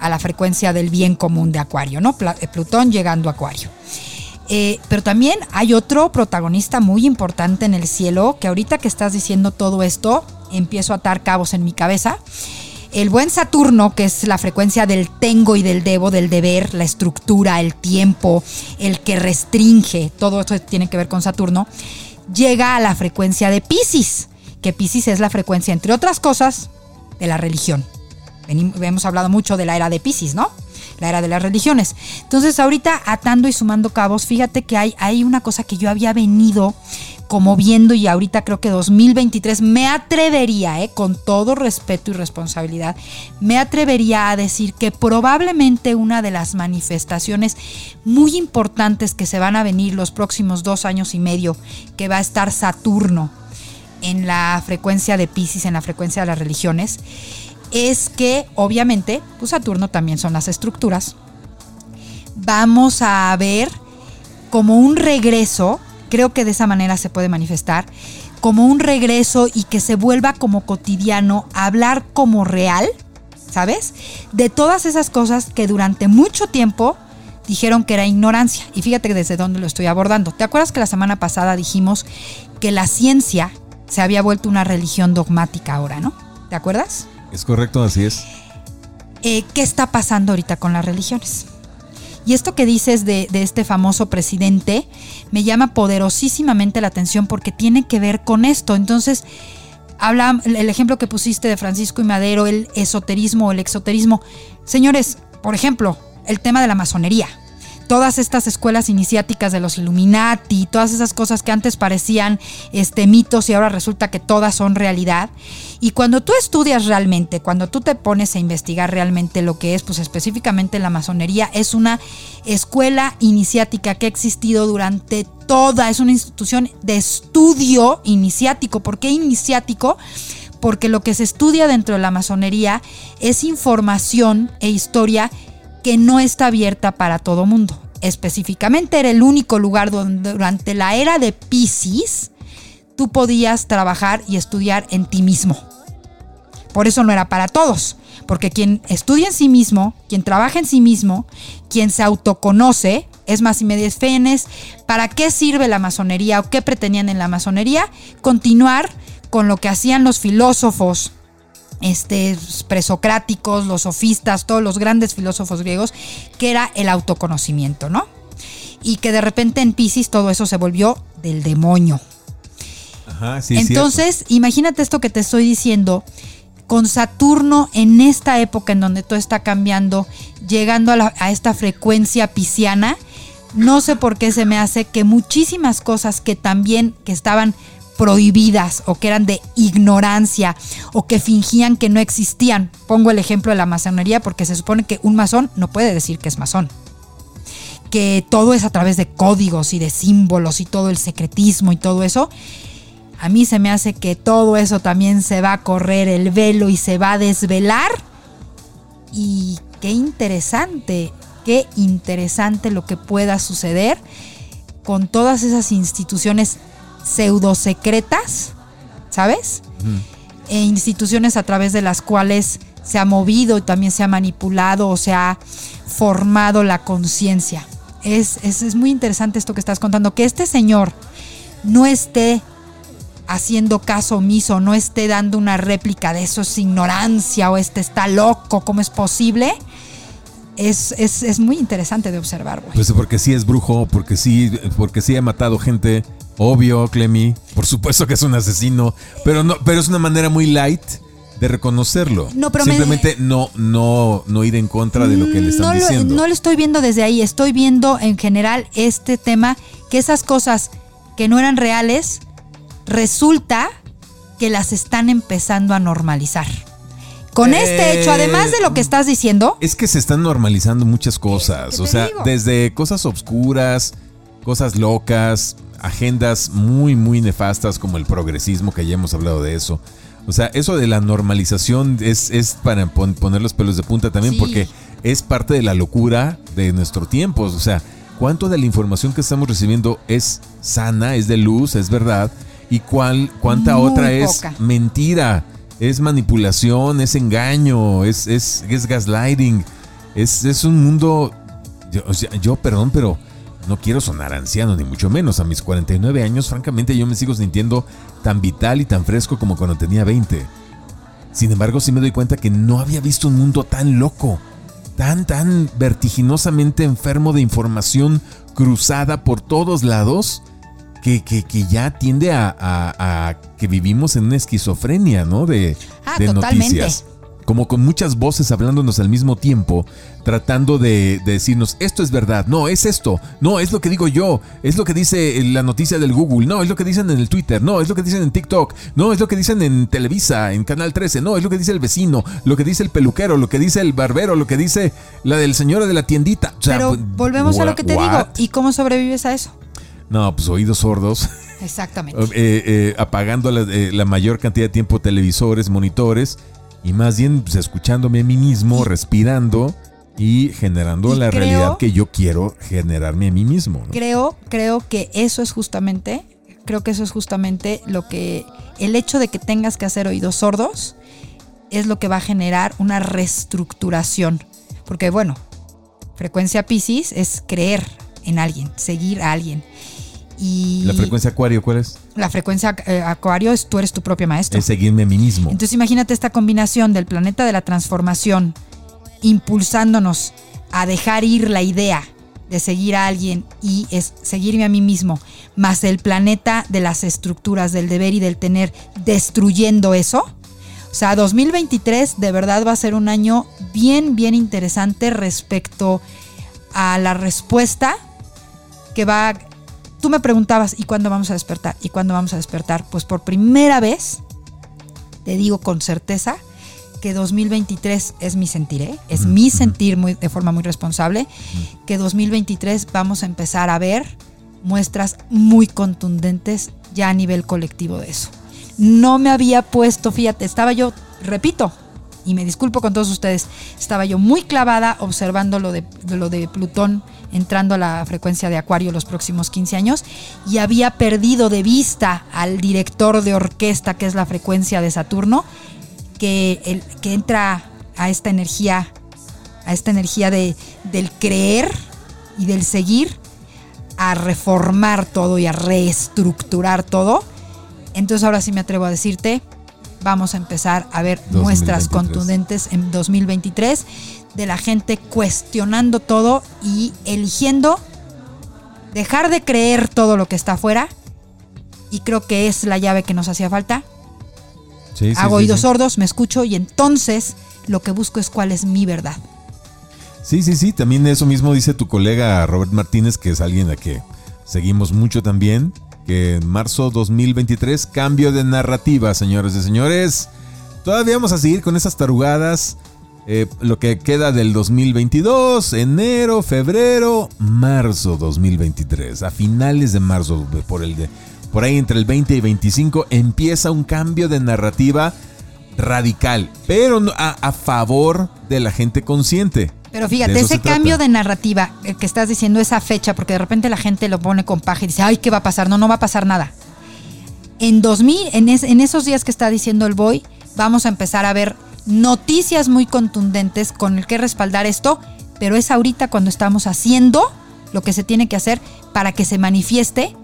a la frecuencia del bien común de Acuario, ¿no? Eh, Plutón llegando a Acuario. Eh, pero también hay otro protagonista muy importante en el cielo, que ahorita que estás diciendo todo esto, empiezo a atar cabos en mi cabeza. El buen Saturno, que es la frecuencia del tengo y del debo, del deber, la estructura, el tiempo, el que restringe, todo esto tiene que ver con Saturno, llega a la frecuencia de Pisces, que Pisces es la frecuencia, entre otras cosas, de la religión. Hemos hablado mucho de la era de Pisces, ¿no? La era de las religiones. Entonces, ahorita atando y sumando cabos, fíjate que hay, hay una cosa que yo había venido como viendo y ahorita creo que 2023 me atrevería, eh, con todo respeto y responsabilidad, me atrevería a decir que probablemente una de las manifestaciones muy importantes que se van a venir los próximos dos años y medio, que va a estar Saturno en la frecuencia de Pisces, en la frecuencia de las religiones, es que obviamente, pues Saturno también son las estructuras. Vamos a ver como un regreso Creo que de esa manera se puede manifestar como un regreso y que se vuelva como cotidiano, hablar como real, ¿sabes? De todas esas cosas que durante mucho tiempo dijeron que era ignorancia. Y fíjate desde dónde lo estoy abordando. ¿Te acuerdas que la semana pasada dijimos que la ciencia se había vuelto una religión dogmática ahora, ¿no? ¿Te acuerdas? Es correcto, así es. Eh, ¿Qué está pasando ahorita con las religiones? Y esto que dices de, este famoso presidente me llama poderosísimamente la atención porque tiene que ver con esto. Entonces, habla el ejemplo que pusiste de Francisco y Madero, el esoterismo el exoterismo. Señores, por ejemplo, el tema de la masonería todas estas escuelas iniciáticas de los Illuminati, todas esas cosas que antes parecían este, mitos y ahora resulta que todas son realidad. Y cuando tú estudias realmente, cuando tú te pones a investigar realmente lo que es, pues específicamente la masonería, es una escuela iniciática que ha existido durante toda, es una institución de estudio iniciático. ¿Por qué iniciático? Porque lo que se estudia dentro de la masonería es información e historia que no está abierta para todo mundo. Específicamente era el único lugar donde durante la era de Pisces tú podías trabajar y estudiar en ti mismo. Por eso no era para todos, porque quien estudia en sí mismo, quien trabaja en sí mismo, quien se autoconoce, es más, y me desfenes, ¿para qué sirve la masonería o qué pretendían en la masonería? Continuar con lo que hacían los filósofos este, presocráticos, los sofistas, todos los grandes filósofos griegos, que era el autoconocimiento, ¿no? Y que de repente en Pisces todo eso se volvió del demonio. Ajá, sí, Entonces, imagínate esto que te estoy diciendo, con Saturno en esta época en donde todo está cambiando, llegando a, a esta frecuencia pisciana, no sé por qué se me hace que muchísimas cosas que también que estaban prohibidas o que eran de ignorancia o que fingían que no existían. Pongo el ejemplo de la masonería porque se supone que un masón no puede decir que es masón. Que todo es a través de códigos y de símbolos y todo el secretismo y todo eso. A mí se me hace que todo eso también se va a correr el velo y se va a desvelar. Y qué interesante, qué interesante lo que pueda suceder con todas esas instituciones pseudo secretas, ¿sabes? E instituciones a través de las cuales se ha movido y también se ha manipulado o se ha formado la conciencia. Es, es, muy interesante esto que estás contando, que este señor no esté haciendo caso omiso, no esté dando una réplica de eso es ignorancia o este está loco, ¿cómo es posible? Es, es, muy interesante de observar, güey. Pues porque sí es brujo, porque sí, porque sí ha matado gente, Obvio, Clemi. Por supuesto que es un asesino. Pero no, pero es una manera muy light de reconocerlo. No, pero Simplemente no, no, no ir en contra de lo que le están diciendo. no lo estoy viendo desde ahí. Estoy viendo en general este tema que esas cosas que no eran reales, resulta que las están empezando a normalizar. Con este hecho, además de lo que estás diciendo. Es que se están normalizando muchas cosas. O sea, desde cosas obscuras cosas locas, agendas muy, muy nefastas como el progresismo, que ya hemos hablado de eso. O sea, eso de la normalización es, es para poner los pelos de punta también porque es parte de la locura de nuestro tiempo. O sea, ¿cuánto de la información que estamos recibiendo es sana, es de luz, es verdad? ¿Y cuál, cuánta otra es mentira? Es manipulación, es engaño, es, es, es gaslighting. Es, es un mundo... Yo, yo, perdón, pero no quiero sonar anciano, ni mucho menos. A mis 49 años, francamente, yo me sigo sintiendo tan vital y tan fresco como cuando tenía 20. Sin embargo, sí me doy cuenta que no había visto un mundo tan loco, tan, tan vertiginosamente enfermo de información cruzada por todos lados, que, que, ya tiende a, que vivimos en una esquizofrenia, ¿no? De, ah, noticias como con muchas voces hablándonos al mismo tiempo, tratando de, decirnos, esto es verdad, no, es esto, no, es lo que digo yo, es lo que dice la noticia del Google, no, es lo que dicen en el Twitter, no, es lo que dicen en TikTok, no, es lo que dicen en Televisa, en Canal 13, no, es lo que dice el vecino, lo que dice el peluquero, lo que dice el barbero, lo que dice la del señor de la tiendita. Pero volvemos a lo que te digo, ¿y cómo sobrevives a eso? No, pues oídos sordos. Exactamente. Eh, eh, apagando la, eh, la, mayor cantidad de tiempo televisores, monitores y más bien pues, escuchándome a mí mismo, respirando y generando la realidad que yo quiero generarme a mí mismo. Creo, creo que eso es justamente, creo que eso es justamente lo que, el hecho de que tengas que hacer oídos sordos es lo que va a generar una reestructuración. Porque bueno, frecuencia Pisces es creer en alguien, seguir a alguien. ¿La frecuencia acuario cuál es? La frecuencia eh, acuario es tú eres tu propio maestro. Es seguirme a mí mismo. Entonces imagínate esta combinación del planeta de la transformación impulsándonos a dejar ir la idea de seguir a alguien y es seguirme a mí mismo, más el planeta de las estructuras del deber y del tener destruyendo eso. O sea, 2023 de verdad va a ser un año bien, bien interesante respecto a la respuesta que va tú me preguntabas, ¿y cuándo vamos a despertar? ¿Y cuándo vamos a despertar? Pues por primera vez, te digo con certeza, que 2023 es mi sentir, ¿eh? es mi sentir muy, de forma muy responsable, que 2023 vamos a empezar a ver muestras muy contundentes ya a nivel colectivo de eso. No me había puesto, fíjate, estaba yo, repito, y me disculpo con todos ustedes, estaba yo muy clavada observando lo de, lo de Plutón entrando a la frecuencia de Acuario los próximos 15 años y había perdido de vista al director de orquesta, que es la frecuencia de Saturno, que, el, que entra a esta energía, a esta energía de, del creer y del seguir, a reformar todo y a reestructurar todo. Entonces ahora sí me atrevo a decirte, vamos a empezar a ver muestras contundentes en 2023 de la gente cuestionando todo y eligiendo dejar de creer todo lo que está afuera. Y creo que es la llave que nos hacía falta. Hago oídos sordos, me escucho y entonces lo que busco es cuál es mi verdad. Sí, sí, sí, también eso mismo dice tu colega Robert Martínez, que es alguien a que seguimos mucho también que en marzo 2023, cambio de narrativa, señores y señores. Todavía vamos a seguir con esas tarugadas. Eh, lo que queda del 2022, enero, febrero, marzo 2023. A finales de marzo, por, el por ahí entre el 20 y 25, empieza un cambio de narrativa radical, pero a favor de la gente consciente. Pero fíjate, ese cambio de narrativa eh, que estás diciendo, esa fecha, porque de repente la gente lo pone con paja y dice, ay, ¿qué va a pasar? No, no va a pasar nada. En 2000, en, en esos días que está diciendo el Boy, vamos a empezar a ver noticias muy contundentes con el que respaldar esto, pero es ahorita cuando estamos haciendo lo que se tiene que hacer para que se manifieste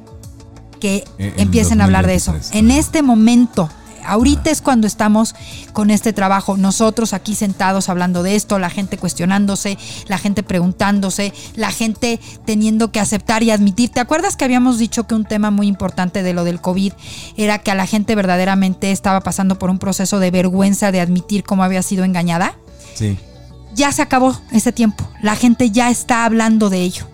que empiecen a hablar de eso. En este momento, Ahorita es cuando estamos con este trabajo, nosotros aquí sentados hablando de esto, la gente cuestionándose, la gente preguntándose, la gente teniendo que aceptar y admitir. ¿Te acuerdas que habíamos dicho que un tema muy importante de lo del COVID era que a la gente verdaderamente estaba pasando por un proceso de vergüenza de admitir cómo había sido engañada? Sí. Ya se acabó ese tiempo, la gente ya está hablando de ello.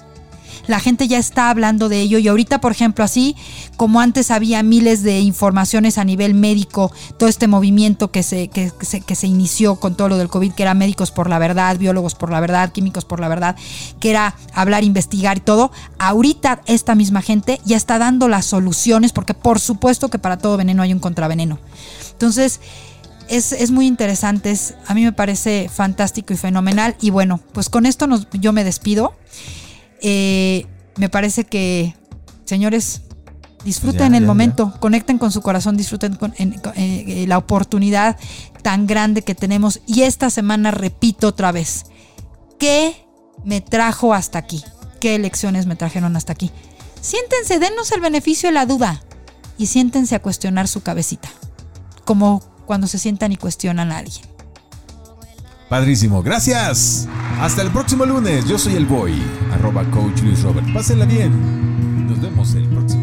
La gente ya está hablando de ello y ahorita, por ejemplo, así como antes había miles de informaciones a nivel médico, todo este movimiento que se, que, se, que se inició con todo lo del COVID, que era médicos por la verdad, biólogos por la verdad, químicos por la verdad, que era hablar, investigar y todo, ahorita esta misma gente ya está dando las soluciones, porque por supuesto que para todo veneno hay un contraveneno. Entonces, es, muy interesante, a mí me parece fantástico y fenomenal. Y bueno, pues con esto yo me despido. Eh, me parece que, señores, disfruten el momento, conecten con su corazón, disfruten con, eh, la oportunidad tan grande que tenemos. Y esta semana repito otra vez, ¿qué me trajo hasta aquí? ¿Qué elecciones me trajeron hasta aquí? Siéntense, denos el beneficio de la duda y siéntense a cuestionar su cabecita. Como cuando se sientan y cuestionan a alguien. Padrísimo, gracias. Hasta el próximo lunes. Yo soy el boy, arroba coach Luis Robert. Pásenla bien. Nos vemos el próximo.